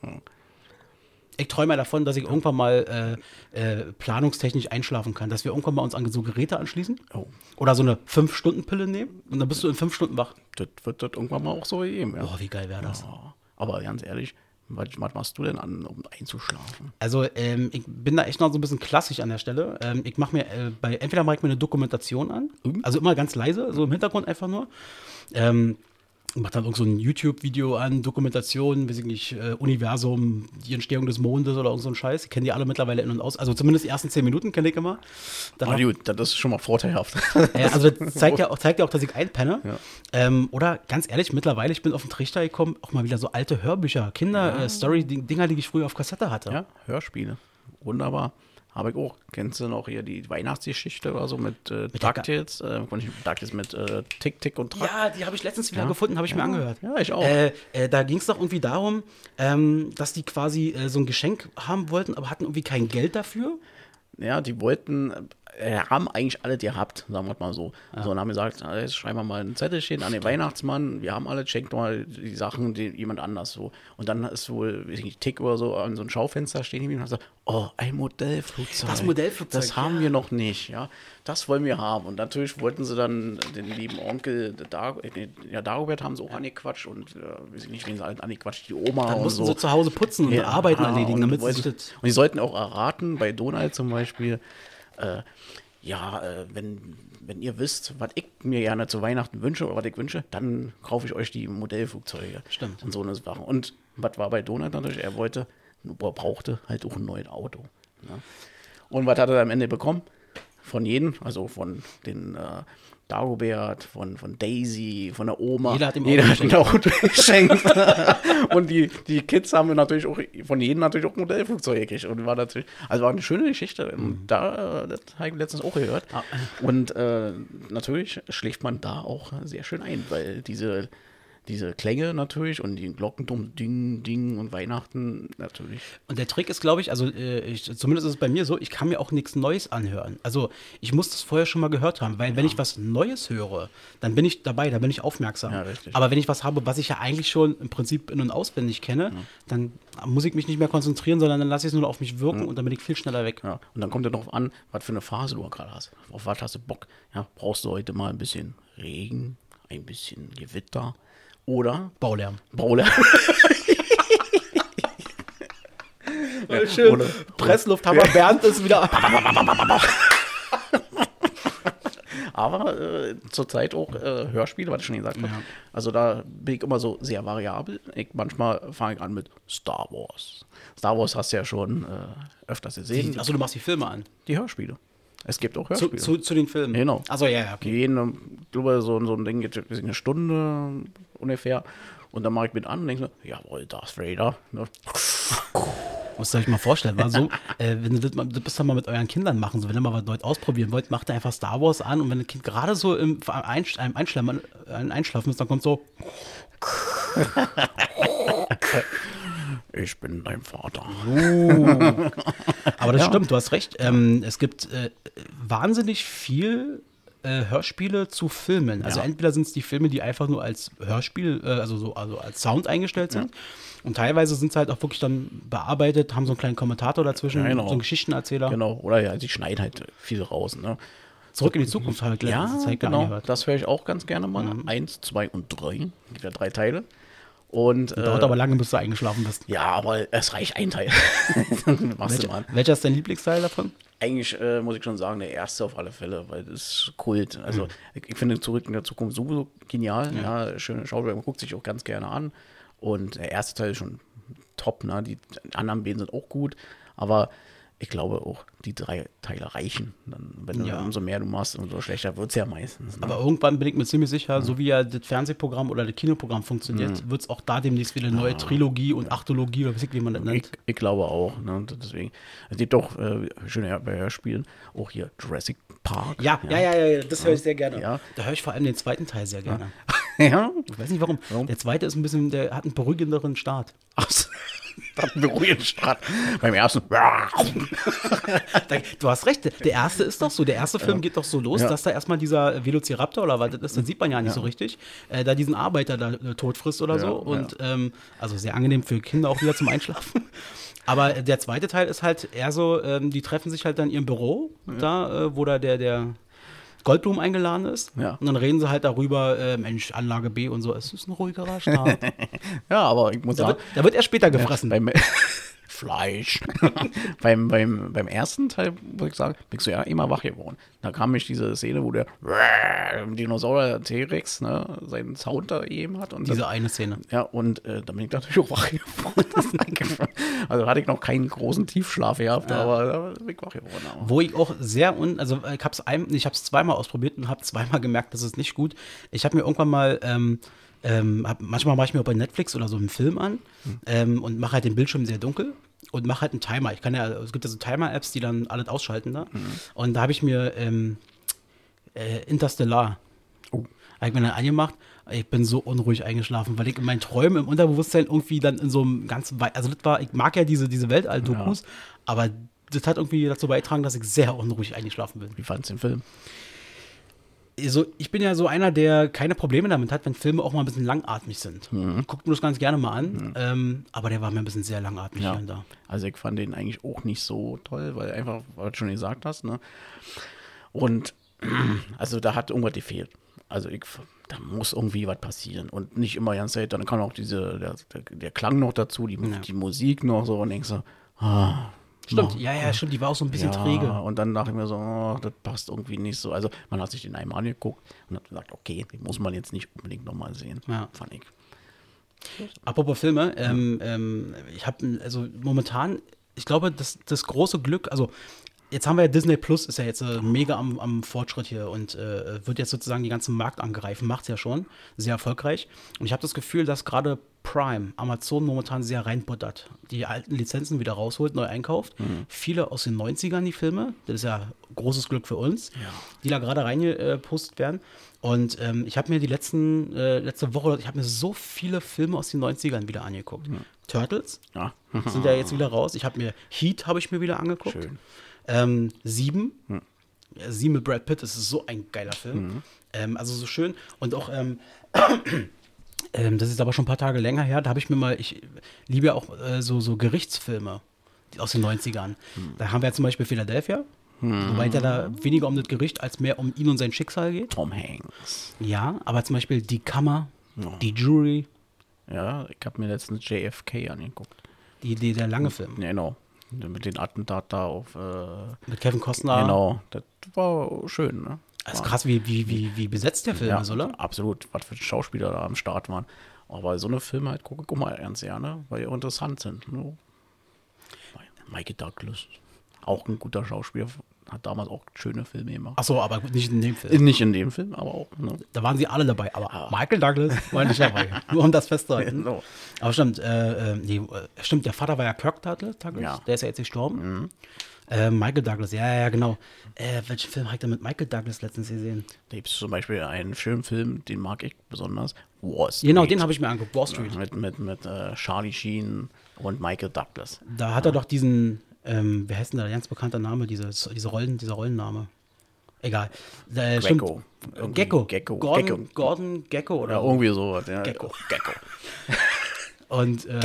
Ich träume davon, dass ich irgendwann mal äh, äh, planungstechnisch einschlafen kann, dass wir irgendwann mal uns an so Geräte anschließen Oh. oder so eine 5-Stunden-Pille nehmen und dann bist du in fünf Stunden wach. Das wird das irgendwann mal auch so geben, ja. Boah, wie geil wäre das? Ja. Aber ganz ehrlich, was, was machst du denn an, um einzuschlafen? Also ähm, ich bin da echt noch so ein bisschen klassisch an der Stelle. Ähm, ich mache mir äh, bei entweder mache ich mir eine Dokumentation an, also immer ganz leise, so im Hintergrund einfach nur. Ähm, ich mache dann irgend so ein YouTube-Video an, Dokumentation, weiß ich nicht, äh, Universum, die Entstehung des Mondes oder irgend so ein Scheiß. Ich kenne die alle mittlerweile in- und aus. Also zumindest die ersten zehn Minuten kenne ich immer. Dann Na noch- gut, das ist schon mal vorteilhaft. ja, also das zeigt ja, auch, zeigt ja auch, dass ich einpenne. Ja. Ähm, oder ganz ehrlich, mittlerweile, ich bin auf den Trichter gekommen, auch mal wieder so alte Hörbücher, Kinder-Story-Dinger, die ich früher auf Kassette hatte. ja, Hörspiele. Wunderbar. Habe ich auch. Kennst du noch hier die Weihnachtsgeschichte oder so mit äh, Ga- DuckTales? Äh, DuckTales mit äh, Tick, Tick und Track. Ja, die habe ich letztens wieder Ja. gefunden, habe ich mir Ja. angehört. Ja, ich auch. Äh, äh, da ging es doch irgendwie darum, ähm, dass die quasi äh, so ein Geschenk haben wollten, aber hatten irgendwie kein Geld dafür. Ja, die wollten, äh, haben eigentlich alle gehabt, sagen wir mal so. So, und haben gesagt, äh, jetzt schreiben wir mal ein Zettelchen an den Weihnachtsmann, wir haben alle, schenkt mal die Sachen die, jemand anders so. Und dann ist wohl, weiß ich nicht, Tick oder so an so ein Schaufenster stehen geblieben und hat gesagt, oh, ein Modellflugzeug. Das Modellflugzeug, Das haben wir noch nicht, ja. Das wollen wir haben. Und natürlich wollten sie dann den lieben Onkel, Dag äh, ja, Dagobert haben sie auch angequatscht und, äh, weiß ich nicht, wen sie halt angequatscht, die Oma Dann und mussten so. sie zu Hause putzen und Arbeiten erledigen, und damit sie und die sollten auch erraten, bei Donald zum Beispiel, äh, ja, äh, wenn, wenn ihr wisst, was ich mir gerne zu Weihnachten wünsche oder was ich wünsche, dann kaufe ich euch die Modellflugzeuge. Stimmt. Und so eine Sache. Und was war bei Donald natürlich? Er wollte, er brauchte halt auch ein neues Auto. Ne? Und was hat er am Ende bekommen? Von jedem, also von den äh, Dagobert, von, von Daisy, von der Oma. Jeder hat ihm Jeder ein Auto geschenkt. und die, die Kids haben natürlich auch von jedem natürlich auch Modellflugzeuge gekriegt. Und war natürlich, also war eine schöne Geschichte. Und da, äh, das habe ich letztens auch gehört. Und äh, natürlich schläft man da auch sehr schön ein, weil diese, diese Klänge natürlich und die Glockendumm, Ding, Ding und Weihnachten natürlich. Und der Trick ist, glaube ich, also äh, ich, zumindest ist es bei mir so, ich kann mir auch nichts Neues anhören. Also ich muss das vorher schon mal gehört haben, weil wenn ich was Neues höre, dann bin ich dabei, dann bin ich aufmerksam. Ja. Aber wenn ich was habe, was ich ja eigentlich schon im Prinzip in- und auswendig kenne, dann muss ich mich nicht mehr konzentrieren, sondern dann lasse ich es nur auf mich wirken und dann bin ich viel schneller weg. Ja, und dann kommt ja darauf an, was für eine Phase du gerade hast. Auf was hast du Bock? Ja, brauchst du heute mal ein bisschen Regen, ein bisschen Gewitter oder Baulärm. Baule. Schön. Oder- Presslufthammer Bernd ist wieder. Aber äh, zurzeit auch äh, Hörspiele, was ich schon gesagt habe. Ja. Also da bin ich immer so sehr variabel. Ich, manchmal fange ich an mit Star Wars. Star Wars hast du ja schon äh, öfters gesehen. Achso, du machst die Filme an. die Hörspiele. Es gibt auch Zu, Hörspiele. zu, zu den Filmen. Genau. Achso, ja, ja, Die okay. gehen, ähm, ich glaube, so, so ein Ding geht eine Stunde ungefähr. Und dann mache ich mit an und denke so, jawohl, Darth Vader. Ne? Musst ihr euch mal vorstellen, war so, äh, wenn du das, mal, mit euren Kindern machen, so wenn ihr mal was Neues ausprobieren wollt, macht ihr einfach Star Wars an und wenn das Kind gerade so im Einsch einem Einschlafen, ein Einschlafen ist, dann kommt so, Ich bin dein Vater. Aber das stimmt, du hast recht. Ähm, es gibt äh, wahnsinnig viel äh, Hörspiele zu Filmen. Also Ja. entweder sind es die Filme, die einfach nur als Hörspiel, äh, also so also als Sound eingestellt sind. Und teilweise sind sie halt auch wirklich dann bearbeitet, haben so einen kleinen Kommentator dazwischen, Ja, genau. so einen Geschichtenerzähler. Genau. Oder ja, die schneiden halt viel raus. Ne? Zurück in die Zukunft ich Ja, Zeit genau. Das höre ich auch ganz gerne mal. Eins, zwei und drei. Gibt ja drei Teile. Und Dauert äh, aber lange, bis du eingeschlafen bist. ja, aber es reicht ein Teil. Machst du mal. Welcher, welcher ist dein Lieblingsteil davon? Eigentlich äh, muss ich schon sagen, der erste auf alle Fälle, weil das ist Kult. Also ich, ich finde Zurück in der Zukunft sowieso genial. Ja, schöne Schauspieler, man guckt sich auch ganz gerne an. Und der erste Teil ist schon top, ne? Die anderen beiden sind auch gut, aber ich glaube auch, die drei Teile reichen. Dann, wenn du Ja. umso mehr du machst, umso schlechter wird es ja meistens. Ne? Aber irgendwann bin ich mir ziemlich sicher, so wie ja das Fernsehprogramm oder das Kinoprogramm funktioniert, wird es auch da demnächst wieder eine neue Trilogie und Achtologie oder weiß ich, wie man das nennt. ich glaube auch. Ne? Deswegen, es gibt auch äh, schöne Hörspielen, auch hier Jurassic Park. Ja, ja, ja, ja, das höre ich sehr gerne. Ja. Da höre ich vor allem den zweiten Teil sehr gerne. ja. Ich weiß nicht warum. Warum? Der zweite ist ein bisschen, der hat einen beruhigenderen Start. Ach, so. beruhigend Start. Beim ersten. du hast recht, der erste ist doch so. Der erste Film geht doch so los, Ja. dass da erstmal dieser Velociraptor oder was das ist, das sieht man ja nicht Ja. so richtig, äh, da diesen Arbeiter da äh, tot frisst oder Ja, so. Und ähm, also sehr angenehm für Kinder auch wieder zum Einschlafen. Aber der zweite Teil ist halt eher so, ähm, die treffen sich halt dann in ihrem Büro, da, äh, wo da der, der Goldblum eingeladen ist. Ja. Und dann reden sie halt darüber, äh, Mensch, Anlage B und so, es ist ein ruhigerer Start. Ja, aber ich muss da, sagen. wird, da wird er später gefressen. Beim Fleisch. beim, beim, beim ersten Teil, muss ich sagen, bist du ja immer wach geworden. Da kam mich diese Szene, wo der Dinosaurier T-Rex ne, seinen Sound da eben hat. Und Diese dann, eine Szene. ja, und äh, da bin ich natürlich auch wach geworden. also hatte ich noch keinen großen Tiefschlaf gehabt, aber da bin ich wach geworden. Aber. Wo ich auch sehr un, also äh, ich habe es ein, ich habe es zweimal ausprobiert und habe zweimal gemerkt, das ist nicht gut. Ich habe mir irgendwann mal, ähm, ähm, hab, manchmal mache ich mir auch bei Netflix oder so einen Film an ähm, und mache halt den Bildschirm sehr dunkel und mache halt einen Timer. Ich kann ja, es gibt ja so Timer-Apps, die dann alles ausschalten da. Und da habe ich mir ähm, äh, Interstellar, Oh. habe ich mir dann angemacht. Ich bin so unruhig eingeschlafen, weil ich in meinen Träumen im Unterbewusstsein irgendwie dann in so einem ganz wei- also das war, ich mag ja diese, diese Weltall-Dokus, aber das hat irgendwie dazu beigetragen, dass ich sehr unruhig eingeschlafen bin. Wie fandst du den Film? Also, ich bin ja so einer, der keine Probleme damit hat, wenn Filme auch mal ein bisschen langatmig sind. Guckt mir das ganz gerne mal an, ähm, aber der war mir ein bisschen sehr langatmig Ja. da. Also ich fand den eigentlich auch nicht so toll, weil einfach, was du schon gesagt hast, ne? Und also da hat irgendwas gefehlt. Also ich, da muss irgendwie was passieren. Und nicht immer ganz Zeit, dann kam auch diese, der, der, der Klang noch dazu, die, Ja. die Musik noch so und denkst so, ah, Stimmt, ja, ja, stimmt, die war auch so ein bisschen ja, träge. Und dann dachte ich mir so, oh, das passt irgendwie nicht so. Also man hat sich den einmal angeguckt und hat gesagt, okay, den muss man jetzt nicht unbedingt nochmal sehen. Ja. Fand ich. Apropos Filme, ähm, ähm, ich habe also momentan, ich glaube, das, das große Glück, also jetzt haben wir ja Disney Plus, ist ja jetzt äh, mega am, am Fortschritt hier und äh, wird jetzt sozusagen den ganzen Markt angreifen, macht ja schon, sehr erfolgreich. Und ich habe das Gefühl, dass gerade Prime, Amazon momentan sehr reinbuttert, die alten Lizenzen wieder rausholt, neu einkauft. Viele aus den 90ern, die Filme, das ist ja großes Glück für uns, die da gerade reingepostet werden. Und ähm, ich habe mir die letzten, äh, letzte Woche, ich habe mir so viele Filme aus den 90ern wieder angeguckt. Turtles Ja, sind ja jetzt wieder raus. Ich habe mir Heat habe ich mir wieder angeguckt. schön. Ähm, Sieben. Ja, Sieben mit Brad Pitt, das ist so ein geiler Film. Ähm, also so schön. Und auch, ähm, ähm, das ist aber schon ein paar Tage länger her, da habe ich mir mal, ich liebe ja auch äh, so, so Gerichtsfilme aus den 90ern. Da haben wir ja zum Beispiel Philadelphia, wobei der da weniger um das Gericht als mehr um ihn und sein Schicksal geht. Tom Hanks. Ja, aber zum Beispiel die Kammer, die Jury, Ja, ich habe mir letztens JFK angeguckt. die, die, der lange Film Ja, Genau. Mit den Attentat da auf. Äh, mit Kevin Costner. Genau. Das war schön, ne? Das ist War- krass, wie, wie, wie, wie besetzt der Film ja, ist, oder? Absolut, was für Schauspieler da am Start waren. Aber so eine Filme halt gucke auch mal ganz gerne, weil die auch interessant sind. Ne? Michael Douglas, auch ein guter Schauspieler, hat damals auch schöne Filme gemacht. Achso, aber gut, nicht in dem Film. Nicht in dem Film, aber auch. Ne? Da waren sie alle dabei, aber Michael Douglas war nicht dabei. Nur um das festzuhalten. Genau. Aber stimmt, äh, äh, nee, äh, stimmt, der Vater war ja Kirk Douglas, Ja. der ist ja jetzt gestorben. Äh, Michael Douglas, ja, ja, genau. Äh, welchen Film habe ich denn mit Michael Douglas letztens gesehen? Da gibt es zum Beispiel einen schönen Film, den mag ich besonders. Wall Street. Genau, den habe ich mir angeguckt, Wall Street. Mit, mit, mit äh, Charlie Sheen und Michael Douglas. Da hat er doch diesen, ähm, wer heißt denn da, ganz bekannter Name, dieses, diese Rollen, dieser Rollenname. Egal. Äh, stimmt. Gecko. Irgendwie Gecko. Gecko. Gordon, Gecko. Gordon Gecko oder Oder irgendwie sowas. Ja. Gecko. Gecko. Und, äh,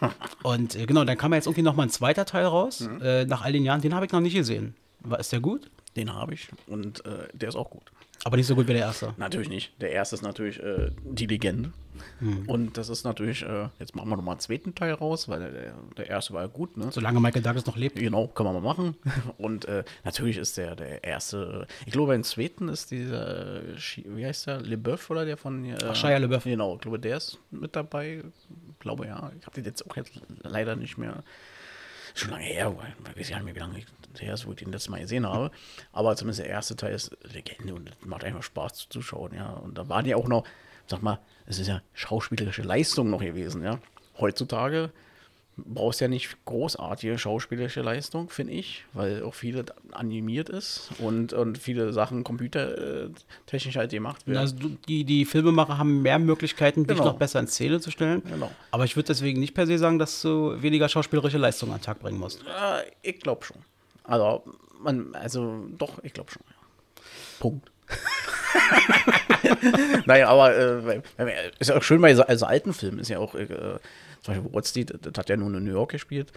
und äh, genau, dann kam ja jetzt irgendwie noch mal ein zweiter Teil raus, Mhm. äh, nach all den Jahren. Den habe ich noch nicht gesehen. War, ist der gut? Den habe ich und äh, der ist auch gut. Aber nicht so gut wie der erste. Natürlich nicht. Der erste ist natürlich äh, die Legende. Hm. Und das ist natürlich, äh, jetzt machen wir nochmal einen zweiten Teil raus, weil der, der erste war ja gut, ne? Solange Michael Douglas noch lebt. Genau, kann man mal machen. Und äh, natürlich ist der der erste, ich glaube, im zweiten ist dieser, äh, wie heißt der, LeBeouf oder der von. Äh, Ach, Shia LaBeouf. Genau, ich glaube, der ist mit dabei. Ich glaube, ja. Ich habe den jetzt auch jetzt leider nicht mehr. Schon lange her, weil ich weiß ja nicht mehr, wie lange ich her ist, wo ich den letztes Mal gesehen habe. Aber zumindest der erste Teil ist Legende und macht einfach Spaß zuzuschauen, ja. Und da waren ja auch noch, sag mal, es ist ja schauspielerische Leistung noch gewesen, ja. Heutzutage brauchst ja nicht großartige schauspielerische Leistung, finde ich, weil auch viele animiert ist und, und viele Sachen computertechnisch halt gemacht werden. Also die, die Filmemacher haben mehr Möglichkeiten, dich Genau. noch besser in Szene zu stellen. Genau. Aber ich würde deswegen nicht per se sagen, dass du weniger schauspielerische Leistung an den Tag bringen musst. Äh, ich glaube schon. Also, man, also doch, ich glaube schon. Ja. Punkt. naja, aber äh, ist ja auch schön bei so also alten Filmen, ist ja auch, äh, zum Beispiel What's das hat ja nur in New York gespielt.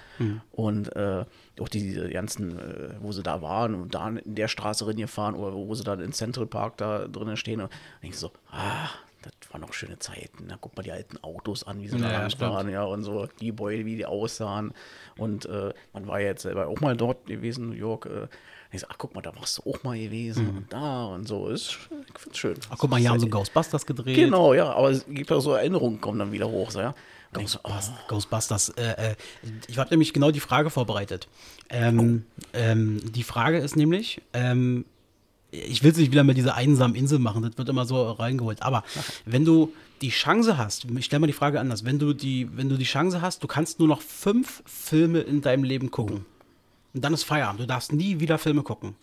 Und äh, auch diese ganzen, äh, wo sie da waren und da in der Straße drin gefahren oder wo sie dann in Central Park da drinnen stehen. Und denkst so, ah, das waren noch schöne Zeiten. Da guck mal die alten Autos an, wie sie Ja, da ja, waren, ja, und so, die Gebäude, wie die aussahen. Und äh, man war ja jetzt selber auch mal dort gewesen, New York. Äh, ich so, ach, guck mal, da warst du auch mal gewesen und da und so. Ist, ich find's schön. Mhm. Ach, guck mal, hier haben sie Ghostbusters gedreht. Genau, ja, aber es gibt ja so Erinnerungen, kommen dann wieder hoch, so, ja. So, oh, Ghostbusters. Äh, äh, ich habe nämlich genau die Frage vorbereitet. Ähm, ähm, die Frage ist nämlich, ähm, ich will es nicht wieder mit dieser einsamen Insel machen, das wird immer so reingeholt. Aber wenn du die Chance hast, ich stelle mal die Frage anders, wenn du die, wenn du die Chance hast, du kannst nur noch fünf Filme in deinem Leben gucken. Und dann ist Feierabend. Du darfst nie wieder Filme gucken.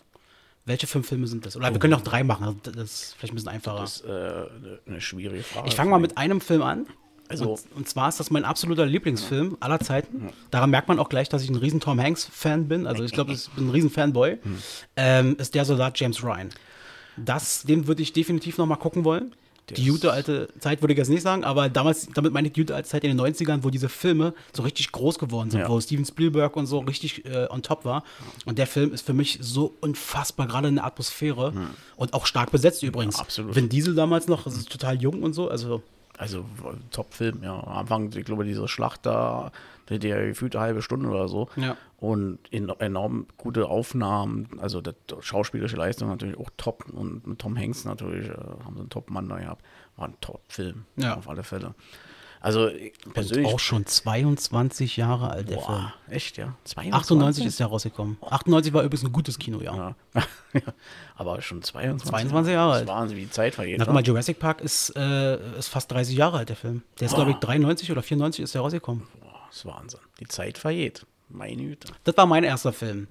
Welche fünf Filme sind das? Oder wir können auch drei machen. Das ist vielleicht ein bisschen einfacher. das ist äh, eine- eine schwierige Frage. Ich fange mal mit einem Film an. Also- und, und zwar ist das mein absoluter Lieblingsfilm aller Zeiten. Daran merkt man auch gleich, dass ich ein riesen Tom Hanks-Fan bin. Also ich glaube, ich bin ein riesen Fanboy. Ähm, ist der Soldat James Ryan. Das, den würde ich definitiv noch mal gucken wollen. Die ist- gute alte Zeit würde ich jetzt nicht sagen, aber damals, damit meine ich die gute alte Zeit in den 90ern, wo diese Filme so richtig groß geworden sind, Ja. wo Steven Spielberg und so richtig äh, on top war. Und der Film ist für mich so unfassbar, gerade in der Atmosphäre und auch stark besetzt übrigens. absolut. Vin Diesel damals noch, also total jung und so, also Also Top-Film, ja. Am Anfang, ich glaube, diese Schlacht da, der, der gefühlt eine halbe Stunde oder so. Ja. Und en enorm gute Aufnahmen, also das, schauspielerische Leistung natürlich auch top. Und mit Tom Hanks natürlich äh, haben sie einen Top-Mann da gehabt. War ein Top-Film, Ja. auf alle Fälle. Also ich persönlich. auch schon 22 Jahre alt, der Film. echt, ja. 22? 98 ist der rausgekommen. 98 war übrigens ein gutes Kinojahr. Ja. Aber schon 22. 22 Jahre alt. Das Wahnsinn, wie die Zeit vergeht. Guck wa? mal, Jurassic Park ist, äh, ist fast 30 Jahre alt, der Film. Der ist, glaube ich, 93 oder 94 ist der rausgekommen. Boah, das ist Wahnsinn. Die Zeit vergeht. Meine Güte. Das war mein erster Film.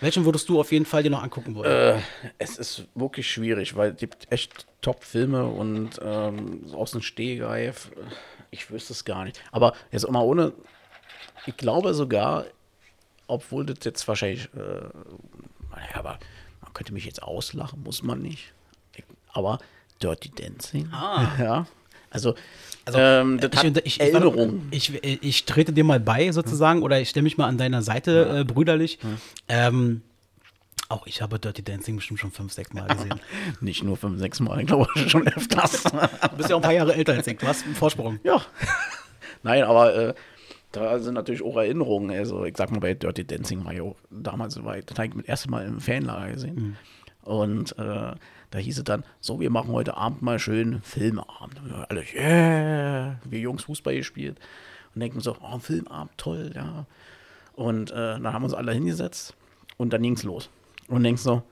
Welchen würdest du auf jeden Fall dir noch angucken wollen? Äh, es ist wirklich schwierig, weil es gibt echt Top-Filme und ähm, aus dem Stehgreif, äh, ich wüsste es gar nicht. Aber jetzt mal ohne, ich glaube sogar, obwohl das jetzt wahrscheinlich, äh, naja, aber man könnte mich jetzt auslachen, muss man nicht. Ich, aber Dirty Dancing, ja, also, ähm, das hat ich, ich, Erinnerung. Ich, ich, ich trete dir mal bei, sozusagen, oder ich stelle mich mal an deiner Seite, äh, brüderlich. Ähm, auch ich habe Dirty Dancing bestimmt schon fünf, sechs Mal gesehen. Nicht nur fünf, sechs Mal, ich glaube schon öfters. Du bist ja auch ein paar Jahre älter als ich. Du hast einen Vorsprung. Ja. Nein, aber äh, da sind natürlich auch Erinnerungen. Also, ich sag mal, bei Dirty Dancing war ja auch damals, war ich, das habe ich das erste Mal im Fanlager gesehen. Und äh, da hieß es dann, so, wir machen heute Abend mal schön Filmabend. Wir alle, yeah, wir Jungs Fußball gespielt. Und denken so, oh, Filmabend, toll, ja. Und äh, dann haben wir uns alle hingesetzt und dann ging es los. Und denkst so,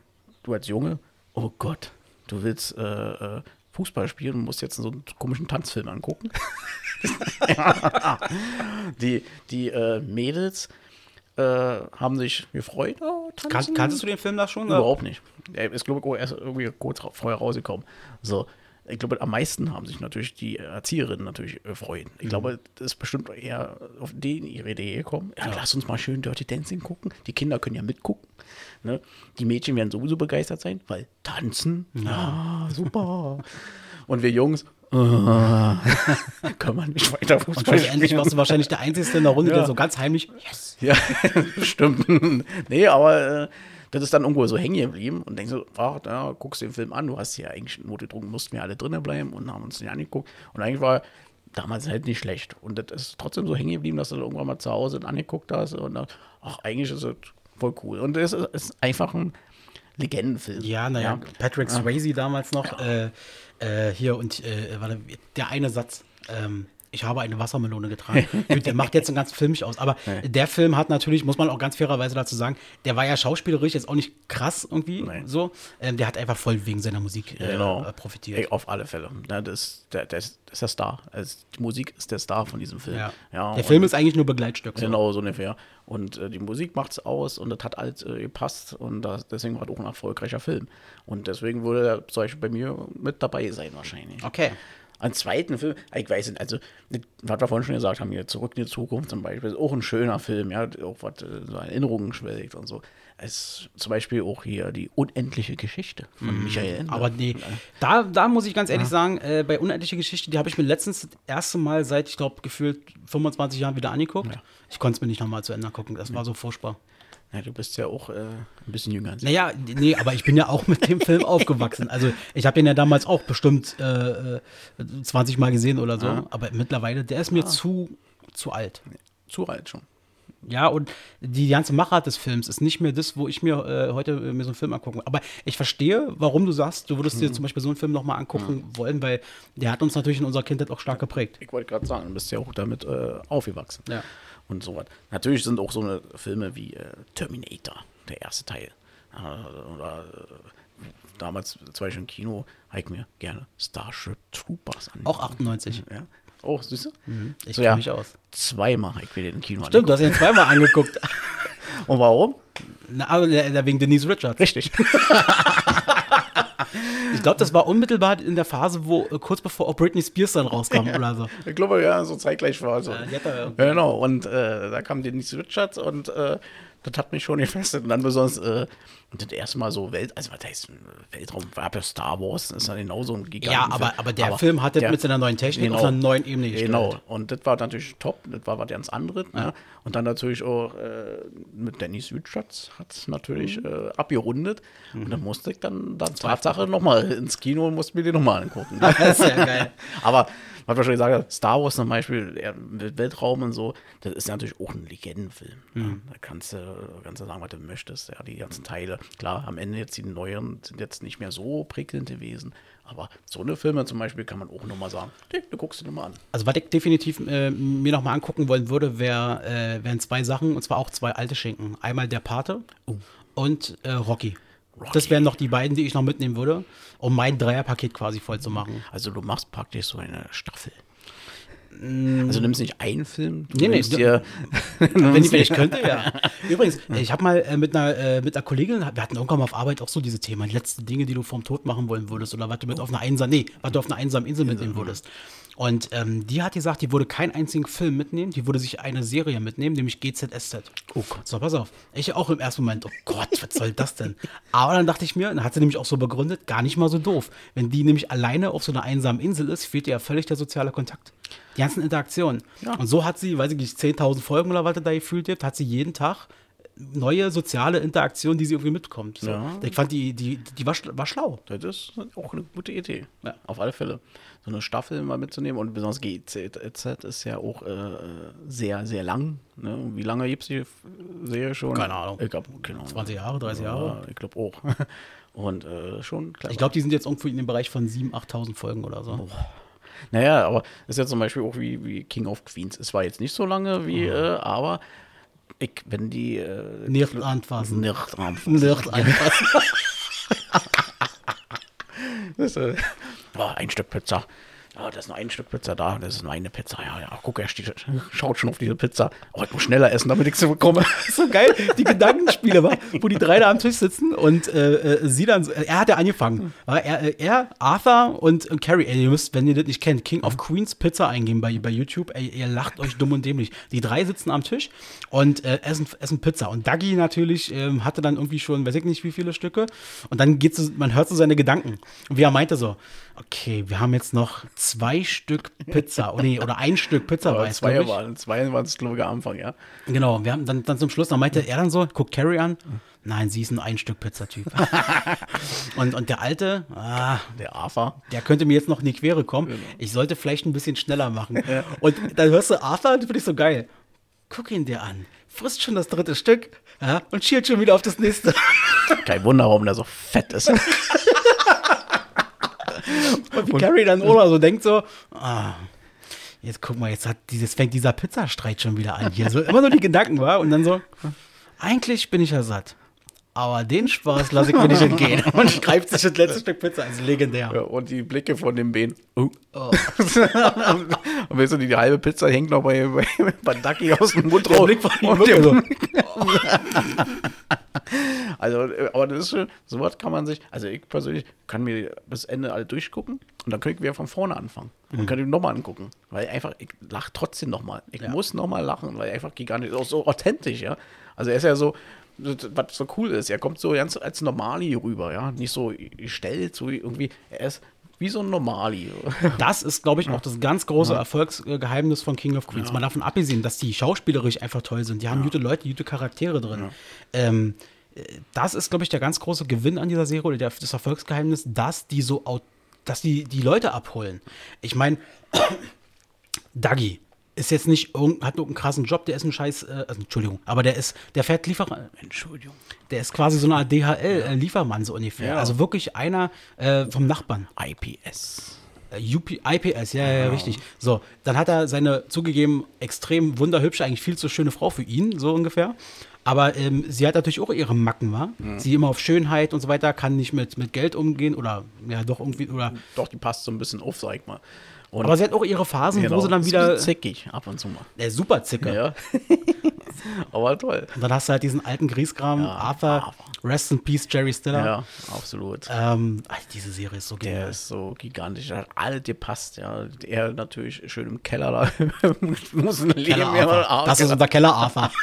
du als Junge, oh Gott, du willst äh, äh, Fußball spielen und musst jetzt so einen komischen Tanzfilm angucken. ja. Die, die äh, Mädels äh, haben sich gefreut. Oh, Kan tanzen. kanntest du den Film da schon? Überhaupt nicht. Er ist, glaube ich, erst irgendwie kurz vorher rausgekommen. So, ich glaube, am meisten haben sich natürlich die Erzieherinnen natürlich gefreut. Ich glaube, das ist bestimmt eher auf den ihre Idee gekommen. Ja, lass uns mal schön Dirty Dancing gucken. Die Kinder können ja mitgucken. Ne? Die Mädchen werden sowieso begeistert sein, weil tanzen, ja, super. Und wir Jungs, äh, können wir nicht weiter Und Fußball spielen. warst du wahrscheinlich der Einzige in der Runde, Ja. der so ganz heimlich, yes. Ja, stimmt. nee, aber äh, das ist dann irgendwo so hängen geblieben und denkst so, ach, da guckst du den Film an, du hast ja eigentlich Note getrunken, mussten wir alle drinnen bleiben und haben uns den angeguckt. Und eigentlich war damals halt nicht schlecht. Und das ist trotzdem so hängen geblieben, dass du dann irgendwann mal zu Hause angeguckt hast und dann, ach, eigentlich ist es voll cool. Und es ist, einfach ein Legendenfilm. Ja, naja, Patrick Swayze damals noch, äh, äh, hier und äh, der eine Satz, ähm, ich habe eine Wassermelone getragen. Gut, der macht jetzt einen ganzen Film nicht aus. Aber der Film hat natürlich, muss man auch ganz fairerweise dazu sagen, der war ja schauspielerisch jetzt auch nicht krass irgendwie Nein. so. Ähm, der hat einfach voll wegen seiner Musik äh, Genau. profitiert. Ey, auf alle Fälle. Ja, das, der, der, ist, das ist der Star. Also die Musik ist der Star von diesem Film. Ja. Ja, der Film ist eigentlich nur Begleitstück. So. Genau, so ungefähr. Und äh, die Musik macht's aus und das hat alles äh, gepasst und das, deswegen war das auch ein erfolgreicher Film. Und deswegen würde er bei mir mit dabei sein wahrscheinlich. Okay. Ein zweiten Film, ich weiß nicht, also, was wir vorhin schon gesagt haben, hier Zurück in die Zukunft zum Beispiel, ist auch ein schöner Film, ja, auch was äh, so Erinnerungen schwelgt und so. Es zum Beispiel auch hier die unendliche Geschichte von Michael Ende. Mhm. Aber nee, da, da muss ich ganz ehrlich sagen, äh, bei Unendliche Geschichte, die habe ich mir letztens das erste Mal seit, ich glaube, gefühlt 25 Jahren wieder angeguckt. Ja. Ich konnte es mir nicht nochmal zu Ende gucken. Das war so furchtbar. Ja, du bist ja auch äh, ein bisschen jünger. Naja, nee, aber ich bin ja auch mit dem Film aufgewachsen. Also ich habe den ja damals auch bestimmt äh, äh, 20 Mal gesehen oder so. Ja. Aber mittlerweile, der ist mir zu, zu alt. Zu alt schon. Ja, und die ganze Machart des Films ist nicht mehr das, wo ich mir äh, heute äh, mir so einen Film angucken. Aber ich verstehe, warum du sagst, du würdest dir zum Beispiel so einen Film nochmal angucken wollen, weil der hat uns natürlich in unserer Kindheit auch stark geprägt. Ich wollte gerade sagen, du bist ja auch damit äh, aufgewachsen. Ja. Und so was. Natürlich sind auch so eine Filme wie äh, Terminator, der erste Teil. Äh, oder äh, damals Beispiel im Kino habe ich mir gerne Starship Troopers an. Auch 98. Ja. Oh, süß. Ich So, kenne ja. mich aus. Zweimal habe ich mir den Kino Stimmt, du hast ihn zweimal angeguckt. angeguckt. Und warum? Na, aber wegen Denise Richards. Richtig. Ich glaube, das war unmittelbar in der Phase, wo äh, kurz bevor auch Britney Spears dann rauskam oder so. ich glaube, ja, so zeitgleich war so. Ja, da Ja, genau, und äh, da kam Denise Richards und äh, das hat mich schon gefesselt. Und dann besonders äh, das erste Mal so Welt, also was heißt Weltraum, war ja Star Wars, ist ja genauso ein Gigant. Ja, aber, aber der Film hat das mit seiner neuen Technik auf einer neuen Ebene gestellt. Genau, und das war natürlich top, das war was ganz anderes. Ne? Und dann natürlich auch äh, mit Dennis Richards hat es natürlich Mhm. äh, abgerundet. Und dann musste ich dann, dann Tatsache nochmal ins Kino und musste mir den nochmal angucken. Das ist ja geil. Aber was wir schon gesagt Star Wars zum Beispiel, ja, Weltraum und so, das ist natürlich auch ein Legendenfilm. Ja. Mhm. Da kannst du, kannst du sagen, was du möchtest. Ja, die ganzen Teile. Klar, am Ende jetzt die neuen sind jetzt nicht mehr so prickelnd gewesen. Aber so eine Filme zum Beispiel kann man auch nochmal sagen, hey, du guckst dir nochmal an. Also, was ich definitiv äh, mir nochmal angucken wollen würde, wär, äh, wären zwei Sachen, und zwar auch zwei alte Schinken. Einmal der Pate und äh, Rocky. Rocky. Das wären noch die beiden, die ich noch mitnehmen würde, um mein Dreierpaket quasi voll zu machen. Also du machst praktisch so eine Staffel. Also du nimmst nicht einen Film, du Nee, nee, dir, Wenn ich, wenn ich könnte, ja. Übrigens, ich habe mal äh, mit, einer, äh, mit einer Kollegin, wir hatten irgendwann mal auf Arbeit auch so diese Themen, die letzten Dinge, die du vorm Tod machen wollen würdest oder was du mit auf einer einsamen, nee, was du auf einer einsamen Insel mitnehmen würdest. Und ähm, die hat gesagt, die würde keinen einzigen Film mitnehmen, die würde sich eine Serie mitnehmen, nämlich GZSZ. Oh Gott. So, pass auf. Ich auch im ersten Moment, oh Gott, was soll das denn? Aber dann dachte ich mir, dann hat sie nämlich auch so begründet, gar nicht mal so doof. Wenn die nämlich alleine auf so einer einsamen Insel ist, fehlt ihr ja völlig der soziale Kontakt. Die ganzen Interaktionen. Und so hat sie, weiß ich nicht, 10.000 Folgen oder was da gefühlt gibt, hat sie jeden Tag neue soziale Interaktionen, die sie irgendwie mitkommt. So. Ja. Ich fand, die, die, die war, war schlau. Das ist auch eine gute Idee. Ja, auf alle Fälle. So eine Staffel mal mitzunehmen und besonders GZZ ist ja auch äh, sehr, sehr lang. Ne? Wie lange gibt es die Serie schon? Keine Ahnung. Ich glaube, genau. 20 Jahre, 30 Jahre. Ja, ich glaube auch. Und äh, schon klar. Ich glaube, die sind jetzt irgendwo in dem Bereich von 7.000, 8.000 Folgen oder so. Oh. Naja, aber ist ja zum Beispiel auch wie, wie King of Queens. Es war jetzt nicht so lange wie, äh, aber ich, wenn die. Äh, Nicht anfassen. Nicht anfassen. Nicht anfassen. Das, äh, boah, ein Stück Pizza. Ja, da ist noch ein Stück Pizza da, das ist nur eine Pizza. Ja, ja, guck, er steht, schaut schon auf diese Pizza. Oh, ich muss schneller essen, damit ich sie bekomme. so geil, die Gedankenspiele, wa? wo die drei da am Tisch sitzen und äh, äh, sie dann, so- er hat ja angefangen. Wa? Er, äh, er, Arthur und, Carrie, ey, ihr müsst, wenn ihr das nicht kennt, King of Queens Pizza eingeben bei, bei YouTube, ey, ihr lacht euch dumm und dämlich. Die drei sitzen am Tisch und äh, essen, essen Pizza. Und Dougie natürlich ähm, hatte dann irgendwie schon, weiß ich nicht wie viele Stücke. Und dann geht so, man hört so seine Gedanken. Und wie er meinte so, okay, wir haben jetzt noch zwei Stück Pizza, oder, nee, oder ein Stück Pizza Aber weiß, zwei waren, zwei waren es, glaube ich, am Anfang, ja. Genau, wir haben dann, dann zum Schluss, dann meinte er dann so, guckt Carrie an, nein, sie ist ein Ein-Stück-Pizza-Typ. und, und der Alte, ah, Der Arthur. der könnte mir jetzt noch in die Quere kommen. Ich sollte vielleicht ein bisschen schneller machen. Und dann hörst du Arthur, das finde ich so geil. Guck ihn dir an, frisst schon das dritte Stück ja, und schielt schon wieder auf das nächste. Kein Wunder, warum der so fett ist. Und wie Carrie dann oder so denkt so, ah, jetzt guck mal, jetzt hat dieses, fängt dieser Pizzastreit schon wieder an hier. So immer nur die Gedanken war und dann so, eigentlich bin ich ja satt. Aber den Spaß lasse ich mir nicht entgehen. Und greift sich das letzte Stück Pizza. Also legendär. Ja, und die Blicke von dem Ben. Oh. Oh. und weißt du, die, die halbe Pizza hängt noch bei, bei, bei Ducky aus dem Mund Der raus. Blick von ihm Und der- so. Also, äh, aber das ist schön, sowas kann man sich, also ich persönlich kann mir bis Ende alle durchgucken und dann kann ich wieder von vorne anfangen. Und Mhm. kann ich nochmal angucken. Weil einfach, ich lache trotzdem nochmal. Ich Ja. muss nochmal lachen, weil einfach gigantisch, auch so authentisch, ja. Also er ist ja so, was so cool ist, er kommt so ganz als Normali rüber, ja. Nicht so gestellt, so irgendwie, er ist wie so ein Normali. Das ist, glaube ich, auch das ganz große Erfolgsgeheimnis von King of Queens. Mal davon abgesehen, dass die schauspielerisch einfach toll sind. Die haben gute Leute, gute Charaktere drin. Ähm, äh, das ist, glaube ich, der ganz große Gewinn an dieser Serie oder der, das Erfolgsgeheimnis, dass die so, dass die die Leute abholen. Ich meine, Dagi ist jetzt nicht irgend, hat irgendeinen krassen Job, der ist ein scheiß, äh, also, Entschuldigung, aber der ist, der fährt Lieferer, Entschuldigung. der ist quasi so eine Art DHL-Liefermann so ungefähr. Ja. Also wirklich einer äh, vom Nachbarn. IPS. Äh, UP, IPS, ja, ja, ja, richtig. So, dann hat er seine zugegeben extrem wunderhübsche, eigentlich viel zu schöne Frau für ihn, so ungefähr. Aber ähm, sie hat natürlich auch ihre Macken, war. Sie immer auf Schönheit und so weiter, kann nicht mit, mit Geld umgehen oder ja doch irgendwie oder. Doch, die passt so ein bisschen auf, sag ich mal. Und Aber sie hat auch ihre Phasen, genau, wo sie dann ist wieder. bisschen zickig ab und zu mal. Der super Zicke. Ja. Aber toll. Und dann hast du halt diesen alten Grießkram, Ja, Arthur, Arthur. Rest in Peace, Jerry Stiller. Ja, absolut. Ähm, Alter, diese Serie ist so Der genial. ist so gigantisch, der hat alles gepasst, ja. Er natürlich schön im Keller da muss ein Leben Keller Arthur. Das ist unser Keller Arthur.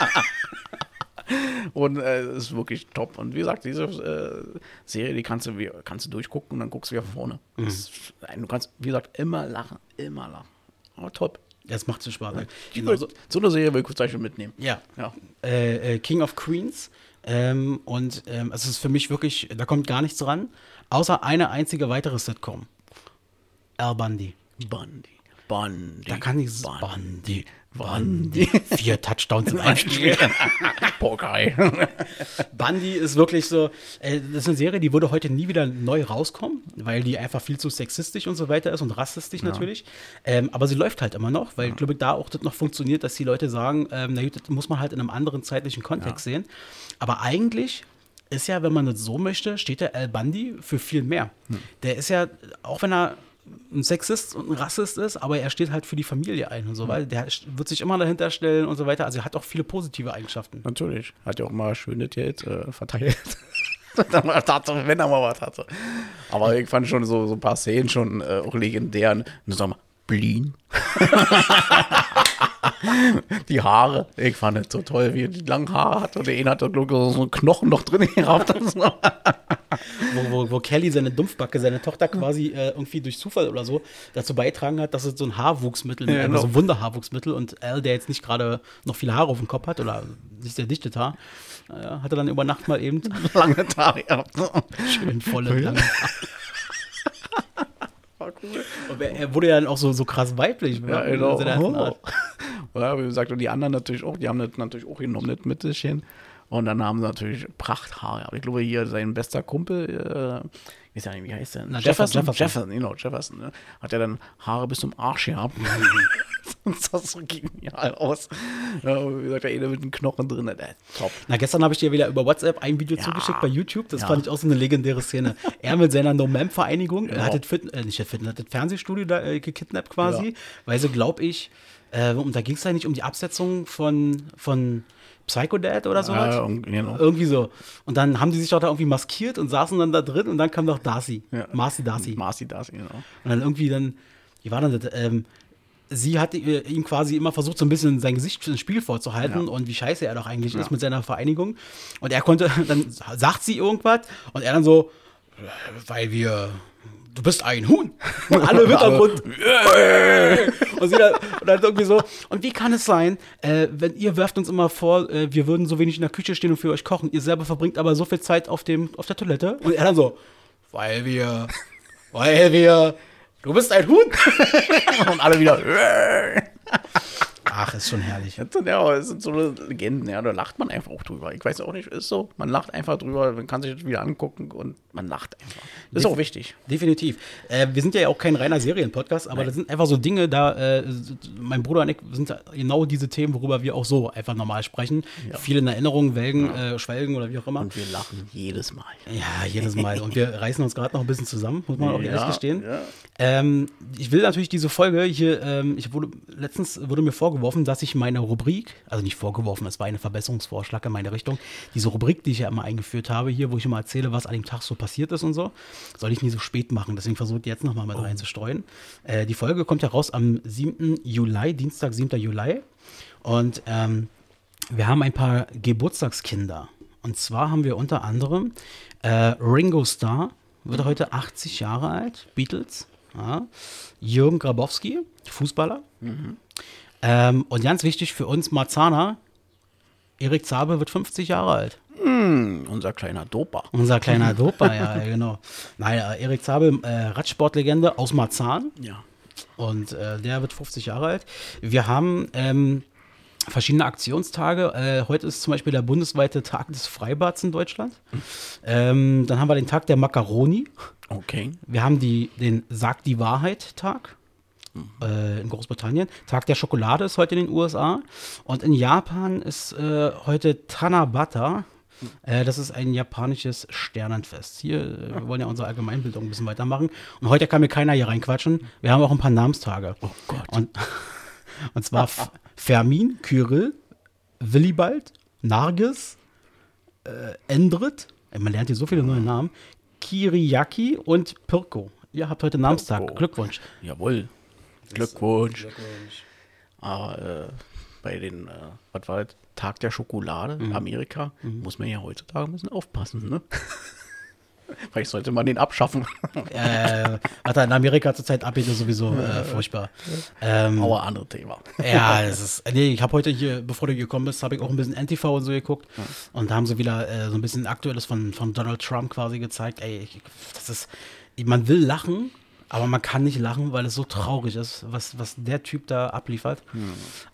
und äh, ist wirklich top. Und wie gesagt, diese äh, Serie, die kannst du, wie- kannst du durchgucken und dann guckst du wieder vorne. Mhm. Das Du kannst, wie gesagt, immer lachen, immer lachen. Aber top. Das macht so Spaß. Genau so. so eine Serie will ich zum Beispiel mitnehmen. Ja. Ja. äh, äh, King of Queens. Ähm, und ähm, es ist für mich wirklich, da kommt gar nichts ran, außer eine einzige weitere Sitcom. Al Bundy. Bundy. Bundy. Da kann ich Bundy. Bundy. Vier Touchdowns in einem Spiel. Pokai. Bundy ist wirklich so, äh, das ist eine Serie, die würde heute nie wieder neu rauskommen, weil die einfach viel zu sexistisch und so weiter ist und rassistisch natürlich. Ähm, aber sie läuft halt immer noch, weil, glaube ich, da auch das noch funktioniert, dass die Leute sagen, ähm, na gut, das muss man halt in einem anderen zeitlichen Kontext sehen. Aber eigentlich ist ja, wenn man das so möchte, steht der Al Bundy für viel mehr. Der ist ja, auch wenn er ein Sexist und ein Rassist ist, aber er steht halt für die Familie ein und so weiter. Der wird sich immer dahinter stellen und so weiter. Also er hat auch viele positive Eigenschaften. Natürlich. Hat ja auch mal schöne Geld äh, verteilt. Wenn er mal was hatte. Aber ich fand schon so, so ein paar Szenen schon äh, auch legendär. Und sag mal, Blin. die Haare. Ich fand es so toll, wie er die langen Haare hat. Und der eine hat da so einen Knochen noch drin gehabt. wo, wo, wo Kelly seine Dumpfbacke, seine Tochter quasi äh, irgendwie durch Zufall oder so dazu beitragen hat, dass es so ein Haarwuchsmittel, Ja, also genau. so ein Wunderhaarwuchsmittel und Al, der jetzt nicht gerade noch viele Haare auf dem Kopf hat oder nicht sehr dichtes Haar, äh, hatte dann über Nacht mal eben Lange Haare gehabt. schön volle lange Haare. War cool. Und er, er wurde ja dann auch so, so krass weiblich. Ja, in genau. Art. Ja, wie gesagt, und die anderen natürlich auch, die haben das natürlich auch genommen, das Mittelchen. Und dann haben sie natürlich Prachthaare. Aber ich glaube, hier sein bester Kumpel, äh, ich weiß ja nicht, wie heißt der? Na, Jefferson. Jefferson, Jefferson, genau, Jefferson. Ne? Hat ja dann Haare bis zum Arsch gehabt. das sah so genial aus. Ja, und wie gesagt, der eine mit den Knochen drin, ist top. Na, gestern habe ich dir wieder über WhatsApp ein Video Ja. zugeschickt bei YouTube. Das Ja. fand ich auch so eine legendäre Szene. Er mit seiner No-Mem-Vereinigung, er Genau. hat das, Fit, äh, nicht das, Fit, hat das Fernsehstudio da äh, gekidnappt quasi, Ja. weil sie, glaube ich, äh, und da ging es ja nicht um die Absetzung von, von Psycho Dad oder so. Ja, und- genau. Irgendwie so. Und dann haben die sich doch da irgendwie maskiert und saßen dann da drin und dann kam doch Darcy. Ja. Marcy Darcy. Marcy Darcy, genau. Und dann irgendwie dann, wie war dann das? Ähm, sie hat äh, ihm quasi immer versucht, so ein bisschen sein Gesicht ins Spiel vorzuhalten Ja. und wie scheiße er doch eigentlich Ja. ist mit seiner Vereinigung. Und er konnte, dann sagt sie irgendwas und er dann so, "Äh, weil wir, du bist ein Huhn. Und alle im Hintergrund. und sie dann, und dann irgendwie so, und wie kann es sein, äh, wenn ihr werft uns immer vor, äh, wir würden so wenig in der Küche stehen und für euch kochen, ihr selber verbringt aber so viel Zeit auf, dem, auf der Toilette. Und er dann so, weil wir, weil wir, du bist ein Huhn. Und alle wieder. Ach, ist schon herrlich. Ja, das sind so Legenden, ja, da lacht man einfach auch drüber. Ich weiß auch nicht, ist so. Man lacht einfach drüber, man kann sich das wieder angucken und man lacht einfach. Das ist auch wichtig. Definitiv. Äh, wir sind ja auch kein reiner Serienpodcast, aber das sind einfach so Dinge, da äh, mein Bruder und ich sind genau diese Themen, worüber wir auch so einfach normal sprechen. Ja. Viel in Erinnerung, welgen, äh, schwelgen oder wie auch immer. Und wir lachen jedes Mal. Ja, jedes Mal. Und wir reißen uns gerade noch ein bisschen zusammen, muss man auch ehrlich Ja, gestehen. ja. Ähm, ich will natürlich diese Folge hier, ähm, ich wurde, letztens wurde mir vorgeworfen, dass ich meine Rubrik, also nicht vorgeworfen, es war ein Verbesserungsvorschlag in meine Richtung, diese Rubrik, die ich ja immer eingeführt habe, hier, wo ich immer erzähle, was an dem Tag so passiert ist und so, soll ich nie so spät machen. Deswegen versuche ich jetzt nochmal mit reinzustreuen. Äh, die Folge kommt ja raus am 7. Juli, Dienstag, 7. Juli. Und ähm, wir haben ein paar Geburtstagskinder. Und zwar haben wir unter anderem äh, Ringo Starr, wird heute 80 Jahre alt, Beatles. Ja. Jürgen Grabowski, Fußballer. Ähm, und ganz wichtig für uns Marzahner, Erik Zabe wird 50 Jahre alt. Hm, unser kleiner Doper. Unser kleiner Dopa, ja, genau. Nein, äh, Erik Zabe, äh, Radsportlegende aus Marzahn. Ja. Und äh, der wird 50 Jahre alt. Wir haben ähm, verschiedene Aktionstage. Äh, heute ist zum Beispiel der bundesweite Tag des Freibads in Deutschland. Ähm, dann haben wir den Tag der Macaroni. Okay. Wir haben die, den Sag die Wahrheit-Tag äh, in Großbritannien. Tag der Schokolade ist heute in den USA. Und in Japan ist äh, heute Tanabata. Äh, das ist ein japanisches Sternenfest. Hier, äh, wir wollen ja unsere Allgemeinbildung ein bisschen weitermachen. Und heute kann mir keiner hier reinquatschen. Wir haben auch ein paar Namenstage. Oh Gott. Und, und zwar Fermin, Kyrill, Willibald, Nargis, äh, Endrit. Man lernt hier so viele neue Namen. Kiriaki und Pirko. Ihr habt heute Namenstag. Pirko. Glückwunsch. Jawohl. Glückwunsch. Aber äh, bei den, äh, was war das? Tag der Schokolade in Amerika muss man ja heutzutage ein bisschen aufpassen, ne? Vielleicht sollte man den abschaffen. äh, was da in Amerika zurzeit abgeht, ist sowieso äh, furchtbar. Ähm, Aber andere Thema. ja, es ist. Nee, ich habe heute hier, bevor du gekommen bist, habe ich auch ein bisschen NTV und so geguckt. Und da haben sie wieder äh, so ein bisschen Aktuelles von, von Donald Trump quasi gezeigt. Ey, ich, das ist. Man will lachen, aber man kann nicht lachen, weil es so traurig ist, was, was der Typ da abliefert.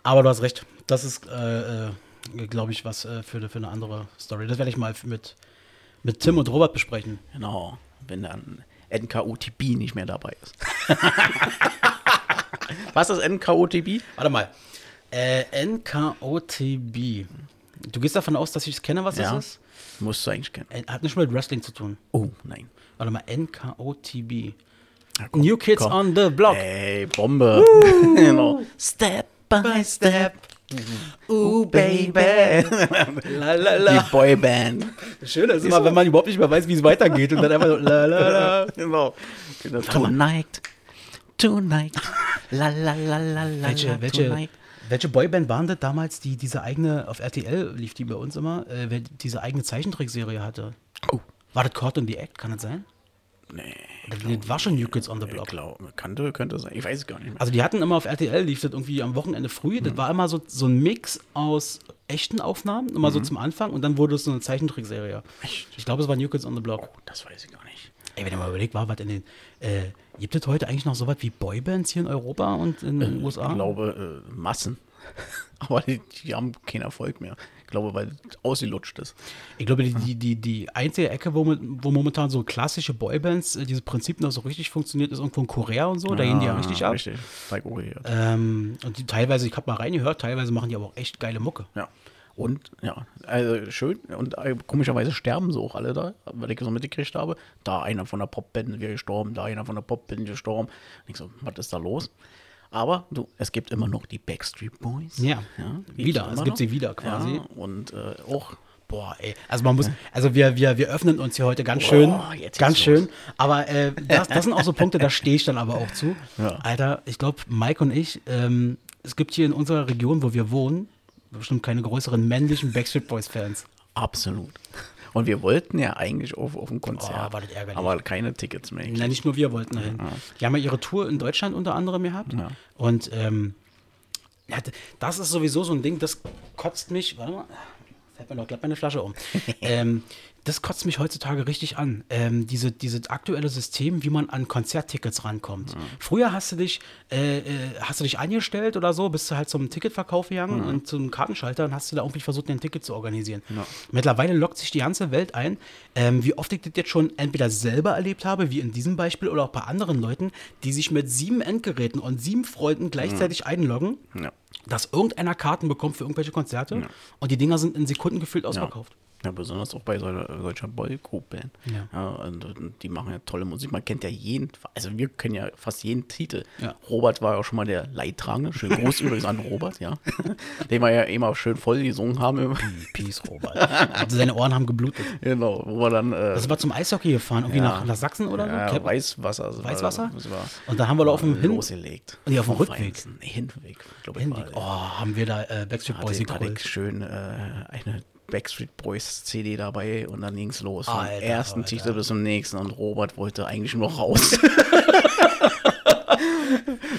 Aber du hast recht. Das ist, äh, äh, glaube ich, was äh, für, für eine andere Story. Das werde ich mal mit, mit Tim und Robert besprechen. Genau. Wenn dann NKOTB nicht mehr dabei ist. Was ist NKOTB? Warte mal. Äh, NKOTB. Du gehst davon aus, dass ich es kenne, was Ja. das ist? Musst du eigentlich kennen. Äh, Hat nicht mit Wrestling zu tun. Oh, nein. Warte mal, NKOTB. Ja, komm, New Kids komm. on the Block. Ey, Bombe. genau. Step by step. Ooh, baby. La, la, Die la. Boyband. Schön ist immer, wenn man überhaupt nicht mehr weiß, wie es weitergeht und dann einfach so la, la, la. Genau. Tonight. Tonight. La la la la la. Welche, welche, tonight. welche Boyband waren das damals, die diese eigene, auf RTL lief die bei uns immer, äh, diese eigene Zeichentrickserie hatte? Oh. War das Caught in the Act, kann das sein? Nee. War schon New Kids on the Ich Block. glaube, könnte, könnte sein. Ich weiß es gar nicht mehr. Also die hatten immer auf RTL, lief das irgendwie am Wochenende früh. Mhm. Das war immer so, so ein Mix aus echten Aufnahmen, immer so zum Anfang und dann wurde es so eine Zeichentrickserie. Mhm. Echt? Ich glaube, es war New Kids on the Block. Oh, das weiß ich gar nicht. Ey, wenn ihr mal überlegt, war was in den, äh, gibt es heute eigentlich noch so was wie Boybands hier in Europa und in den USA? Ich glaube, äh, Massen. Aber die, die haben keinen Erfolg mehr. Ich glaube, weil es ausgelutscht ist. Ich glaube, die, die, die, die einzige Ecke, wo, wo momentan so klassische Boybands, äh, dieses Prinzip noch so richtig funktioniert, ist irgendwo in Korea und so. Da gehen die ja richtig ab. Richtig. Hier. Ähm, und die teilweise, ich habe mal reingehört, teilweise machen die aber auch echt geile Mucke. Ja. Und, ja, also schön. Und äh, komischerweise sterben sie auch alle da, weil ich so mitgekriegt habe. Da einer von der Popband wäre gestorben, da einer von der Popband gestorben. Und ich so, was ist da los? Aber du, es gibt immer noch die Backstreet Boys. Ja, gibt's wieder. Es gibt noch. sie wieder quasi. Ja, und äh, auch Boah, ey. Also man muss, also wir, wir, wir öffnen uns hier heute ganz schön. Boah, jetzt ganz schön. los. Aber äh, das, das sind auch so Punkte, da stehe ich dann aber auch zu. Ja. Alter, ich glaube, Mike und ich, ähm, es gibt hier in unserer Region, wo wir wohnen, bestimmt keine größeren männlichen Backstreet Boys Fans. absolut. Und wir wollten ja eigentlich auf, auf ein Konzert. Oh, war das ärgerlich. aber keine Tickets mehr. Nein, nicht nur wir wollten dahin. Die haben ja ihre Tour in Deutschland unter anderem gehabt. Ja. Und ähm, ja, das ist sowieso so ein Ding, das kotzt mich. Warte mal. Fällt mir doch glatt meine Flasche um. ähm, das kotzt mich heutzutage richtig an. Ähm, diese, dieses aktuelle System, wie man an Konzerttickets rankommt. Früher hast du dich, äh, äh, hast du dich angestellt oder so, bist du halt zum Ticketverkauf gegangen und zum Kartenschalter und hast du da irgendwie versucht, ein Ticket zu organisieren. Mittlerweile lockt sich die ganze Welt ein. Ähm, wie oft ich das jetzt schon entweder selber erlebt habe, wie in diesem Beispiel, oder auch bei anderen Leuten, die sich mit sieben Endgeräten und sieben Freunden gleichzeitig einloggen, Ja. dass irgendeiner Karten bekommt für irgendwelche Konzerte und die Dinger sind in Sekunden gefühlt ausverkauft. Ja, besonders auch bei solcher, solcher Boygroup-Band. Ja. und, und die machen ja tolle Musik. Man kennt ja jeden, also wir kennen ja fast jeden Titel. Ja. Robert war ja auch schon mal der Leidtragende. Schön groß übrigens an Robert, ja. Den wir ja immer schön voll gesungen haben. Peace, Robert. Also seine Ohren haben geblutet. genau, wo wir dann. Äh, Also war zum Eishockey gefahren, irgendwie Ja. nach, nach Sachsen oder so? ja, Weißwasser. war- Weißwasser? Das war, Und dann haben wir da auf dem Hin losgelegt. Nee, auf dem Rückweg. Nee, Hinweg, glaube ich. Hinweg. Oh, haben wir da äh, Backstreet Boys hatte, hatte ich geholt. schön äh, eine Backstreet Boys CD dabei und dann ging es los. Vom Alter, ersten Alter. Titel bis zum nächsten und Robert wollte eigentlich nur raus.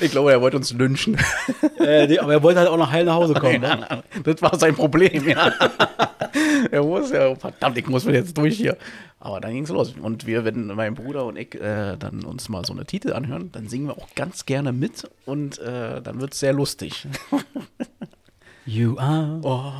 ich glaube, er wollte uns lynchen. Äh, nee, aber er wollte halt auch noch heil nach Hause kommen. ne? Ja, das war sein Problem, ja. er muss ja, verdammt, ich muss jetzt durch hier. Aber dann ging es los. Und wir, wenn mein Bruder und ich äh, dann uns mal so eine Titel anhören, dann singen wir auch ganz gerne mit und äh, dann wird es sehr lustig. You are Oh.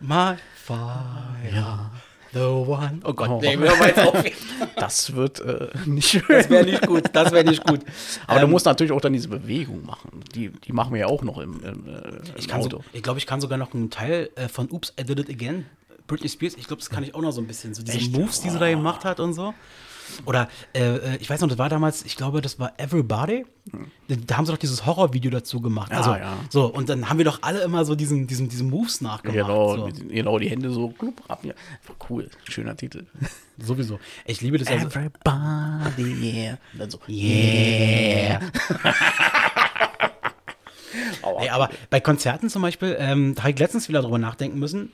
My fire, the one. Oh Gott, Oh. nee, hör mal jetzt auf. Das wird äh, nicht schön. Das wäre nicht gut, das wäre nicht gut. Aber du Ähm, musst natürlich auch dann diese Bewegung machen. Die, die machen wir ja auch noch im, im, äh, im Ich, Auto. so, ich glaube, ich kann sogar noch einen Teil äh, von Oops, I Did It Again. Britney Spears, ich glaube, das kann ich auch noch so ein bisschen. So diese Echt? Moves, die sie da gemacht hat und so. Oder, äh, äh, ich weiß noch, das war damals, ich glaube, das war Everybody. Da, haben sie doch dieses Horrorvideo dazu gemacht. Ja, also, ja. So, und dann haben wir doch alle immer so diesen, diesen, diesen Moves nachgemacht. Genau, so. die- genau, die Hände so klup, ab. Ja. Cool, schöner Titel. Sowieso. Ich liebe das. Also, Everybody, yeah. Und dann so, yeah. Nee, aber bei Konzerten zum Beispiel, ähm, da habe ich letztens wieder drüber nachdenken müssen.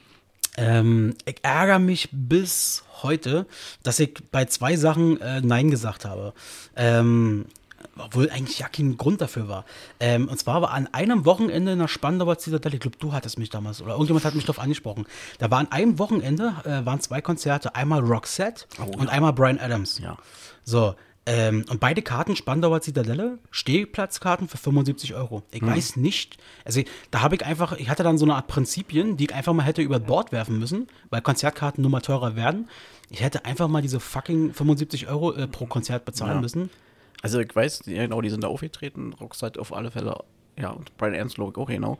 Ähm, ich ärgere mich bis heute, dass ich bei zwei Sachen äh, Nein gesagt habe. Ähm, obwohl eigentlich ja kein Grund dafür war. Ähm, und zwar war an einem Wochenende in der Spandauer Zitadelle, ich glaube, du hattest mich damals oder irgendjemand hat mich darauf angesprochen. Da war an einem Wochenende, äh, waren zwei Konzerte, einmal Roxette und einmal Brian Adams. Ja. So, ähm, und beide Karten, Spandauer Zitadelle, Stehplatzkarten für 75 Euro. Ich weiß nicht, also da habe ich einfach, ich hatte dann so eine Art Prinzipien, die ich einfach mal hätte über Bord werfen müssen, weil Konzertkarten nur mal teurer werden. Ich hätte einfach mal diese fucking 75 Euro äh, pro Konzert bezahlen Ja. müssen. Also ich weiß, ja, genau, die sind da aufgetreten, Rockside auf alle Fälle, ja, und Brian Ernst auch, genau.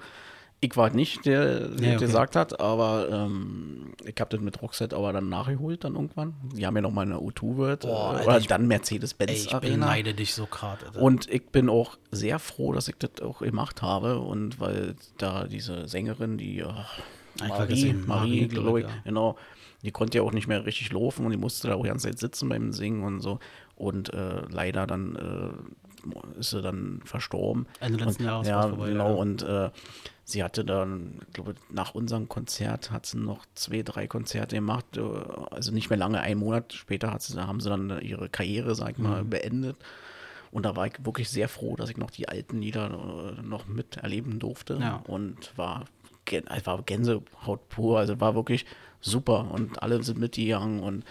Ich war nicht der, der Nee, okay. gesagt hat, aber ähm, ich habe das mit Rockset aber dann nachgeholt dann irgendwann. Die haben ja noch mal eine U2-Word Boah, äh, Alter, oder ich- dann Mercedes-Benz ich Arena. beneide dich so gerade. Und ich bin auch sehr froh, dass ich das auch gemacht habe und weil da diese Sängerin, die oh, Einfach Marie, Marie, Marie, glaube glaub ich, ich, ja. genau, die konnte ja auch nicht mehr richtig laufen und die musste da auch die ganze Zeit sitzen beim Singen und so. Und äh, leider dann äh, ist sie dann verstorben. Ende letzten und, Jahres Ja, vorbei, genau. ja. Und äh, sie hatte dann, ich glaube, nach unserem Konzert hat sie noch zwei, drei Konzerte gemacht. äh, Also nicht mehr lange, einen Monat später hat sie, haben sie dann ihre Karriere, sag ich Mhm. mal, beendet. Und da war ich wirklich sehr froh, dass ich noch die alten Lieder äh, noch miterleben durfte. Ja. Und war, es war Gänsehaut pur. Also war wirklich super. Und alle sind mitgegangen und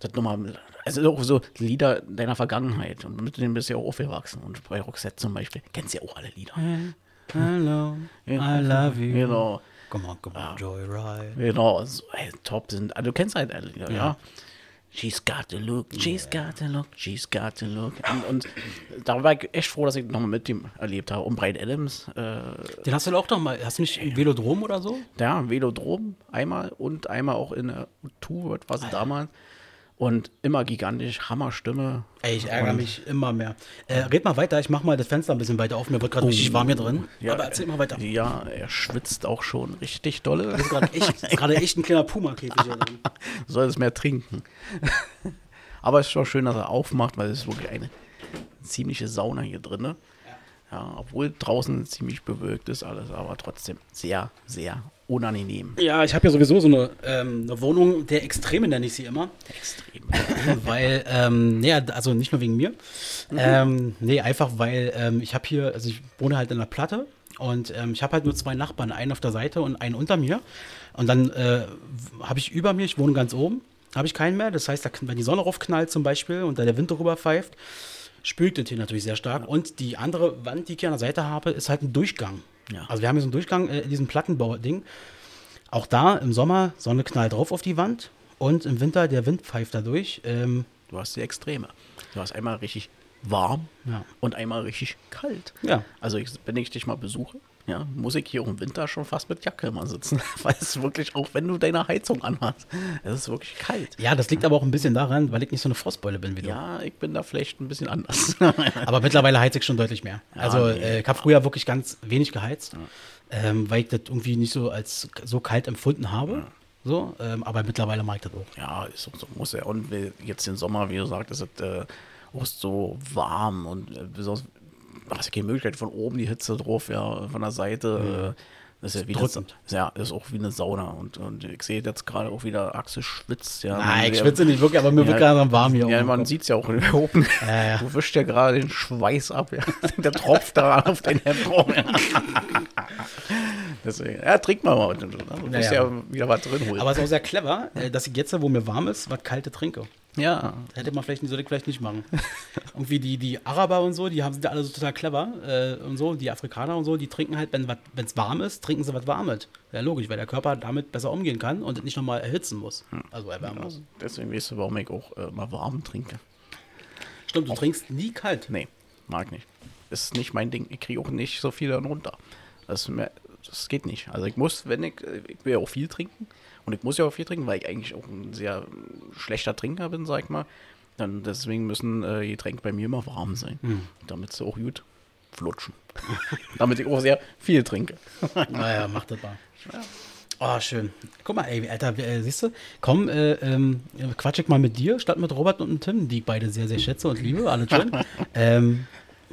das nochmal, also auch so Lieder deiner Vergangenheit. Und mit denen bist du ja auch aufgewachsen. Und bei Roxette zum Beispiel, kennst du ja auch alle Lieder. Hello, I love you. Genau. Come on, come on, Joyride. Genau, so, ey, top sind. Also, du kennst halt alle Lieder, ja. She's got the look, she's got the look, she's got the look. Und, und da war ich echt froh, dass ich nochmal mit dem erlebt habe. Und Brian Adams, äh, Den hast du auch noch mal, hast du nicht im Velodrom oder so? ja, Velodrom einmal und einmal auch in der Tour, was damals. Und immer gigantisch, Hammerstimme. Ey, ich ärgere mich immer mehr. Äh, red mal weiter, ich mach mal das Fenster ein bisschen weiter auf. Mir wird gerade richtig warm hier drin. Ja, Aber erzähl mal weiter. Ja, er schwitzt auch schon richtig dolle. Das ist gerade echt, echt ein kleiner Puma-Käfig hier drin. soll es mehr trinken. Aber es ist schon schön, dass er aufmacht, weil es ist wirklich eine ziemliche Sauna hier drin. Ja, obwohl draußen ziemlich bewölkt ist alles, aber trotzdem sehr, sehr unangenehm. Ja, ich habe ja sowieso so eine, ähm, eine Wohnung der Extreme, nenne ich sie immer. Extrem. weil, ähm, nee, also nicht nur wegen mir. Ähm, nee, einfach weil ähm, ich habe hier, also ich wohne halt in der Platte und ähm, ich habe halt nur zwei Nachbarn, einen auf der Seite und einen unter mir. Und dann äh, habe ich über mir, ich wohne ganz oben, habe ich keinen mehr. Das heißt, da, wenn die Sonne raufknallt zum Beispiel und da der Wind drüber pfeift, spült das hier natürlich sehr stark. Und die andere Wand, die ich hier an der Seite habe, ist halt ein Durchgang. Ja. Also wir haben hier so einen Durchgang äh, in diesem Plattenbau-Ding. Auch da im Sommer, Sonne knallt drauf auf die Wand und im Winter der Wind pfeift da durch. Ähm, Du hast die Extreme. Du hast einmal richtig warm Ja. und einmal richtig kalt. Ja. Also ich, wenn ich dich mal besuche, ja, muss ich hier im Winter schon fast mit Jacke mal sitzen. Weil es wirklich, auch wenn du deine Heizung anhast, es ist wirklich kalt. ja, das liegt aber auch ein bisschen daran, weil ich nicht so eine Frostbeule bin wie du. Ja, ich bin da vielleicht ein bisschen anders. Aber mittlerweile heize ich schon deutlich mehr. also nee. äh, ich habe früher wirklich ganz wenig geheizt, ähm, weil ich das irgendwie nicht so als so kalt empfunden habe. So, ähm, aber mittlerweile mag ich das auch. ja, ist so, muss ja. Und jetzt den Sommer, wie du sagst, ist es äh, auch so warm und äh, besonders, hast ja keine Möglichkeit von oben die Hitze drauf, ja, von der Seite. Äh, das ist ja wie ja, ist auch wie eine Sauna. Und, und ich sehe jetzt gerade auch wieder, Axel schwitzt. Ja, Nein, ich schwitze nicht wirklich, aber mir wird gerade warm hier. Ja, man sieht es ja auch oben. Ja, ja. Du wischst ja gerade den Schweiß ab. Ja. Der tropft da auf dein Hemd rum. Deswegen, ja, trink mal mal. Du musst Ja, ja, ja. wieder was drin holen. Aber es ist auch sehr clever, äh, dass ich jetzt, wo mir warm ist, was kalte trinke. Ja, Hätte man vielleicht, sollte ich vielleicht nicht machen. Irgendwie die, die Araber und so, die haben, sind ja alle so total clever äh, und so, die Afrikaner und so, die trinken halt, wenn es warm ist, trinken sie was Warmes. Ja, logisch, weil der Körper damit besser umgehen kann und nicht nochmal erhitzen muss. Also erwärmen muss. deswegen weißt du, warum ich auch äh, mal warm trinke. Stimmt, du trinkst nie kalt. Nee, mag nicht. Ist nicht mein Ding. Ich kriege auch nicht so viel dann runter. Das, mir, das geht nicht. Also ich muss, wenn ich, äh, ich will ja auch viel trinken. Und ich muss ja auch viel trinken, weil ich eigentlich auch ein sehr schlechter Trinker bin, sag ich mal. Dann deswegen müssen äh, Getränke bei mir immer warm sein. Damit sie auch gut flutschen. damit ich auch sehr viel trinke. Naja, mach das mal. Oh, schön. Guck mal, ey, Alter, äh, siehst du? Komm, äh, ähm, quatsch ich mal mit dir, statt mit Robert und Tim, die ich beide sehr, sehr schätze und liebe, alles schön. ähm,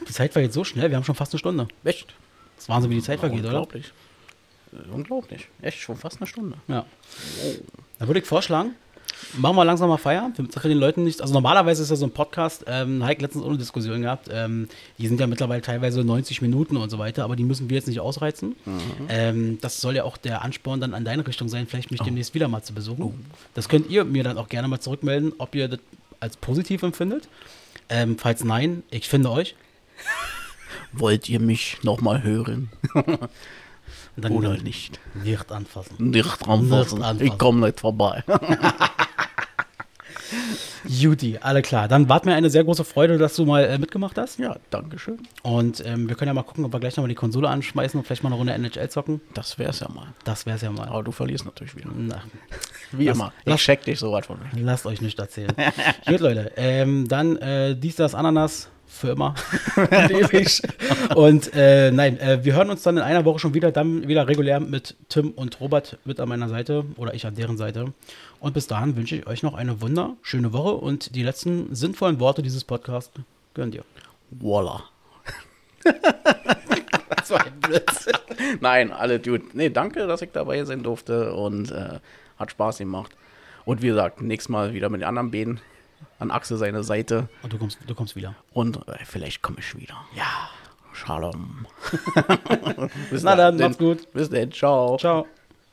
die Zeit vergeht so schnell, wir haben schon fast eine Stunde. Echt? Das ist Wahnsinn, wie die Zeit vergeht, oder? Unglaublich. Äh, Unglaublich. Echt, schon fast eine Stunde. Ja. Dann würde ich vorschlagen, machen wir langsam mal Feierabend, damit für den Leuten nicht, also normalerweise ist ja so ein Podcast, ähm, Heik letztens auch eine Diskussion gehabt, ähm, die sind ja mittlerweile teilweise 90 Minuten und so weiter, aber die müssen wir jetzt nicht ausreizen. Ähm, das soll ja auch der Ansporn dann an deine Richtung sein, vielleicht mich demnächst wieder mal zu besuchen. Das könnt ihr mir dann auch gerne mal zurückmelden, ob ihr das als positiv empfindet. Ähm, falls nein, ich finde euch. Wollt ihr mich nochmal hören? Dann Oder nicht? nicht anfassen. Nicht anfassen. Nicht anfassen. Ich komme nicht vorbei. Juti, alle klar. Dann war mir eine sehr große Freude, dass du mal äh, mitgemacht hast. ja, danke schön. Und ähm, wir können ja mal gucken, ob wir gleich nochmal die Konsole anschmeißen und vielleicht mal eine Runde NHL zocken. Das wär's ja mal. Das wär's ja mal. Aber du verlierst natürlich wieder. Na, Wie Lass- immer. lass- Ich check dich so weit von mir. lasst euch nicht erzählen. Gut, Leute. Ähm, dann äh, dies, das, Ananas für immer. Ewig. und äh, nein, äh, wir hören uns dann in einer Woche schon wieder, dann wieder regulär mit Tim und Robert mit an meiner Seite oder ich an deren Seite. Und bis dahin wünsche ich euch noch eine wunderschöne Woche und die letzten sinnvollen Worte dieses Podcasts gehören dir. Voila. Das war ein Blödsinn. Nein, alle Dude. Nee, danke, dass ich dabei sein durfte und äh, hat Spaß gemacht. Und wie gesagt, nächstes Mal wieder mit den anderen Bäden an Axel seine Seite Und du kommst, du kommst wieder. und äh, vielleicht komme ich wieder. Ja. Shalom. Bis Na dann, macht's gut. Bis dann. Ciao. Ciao.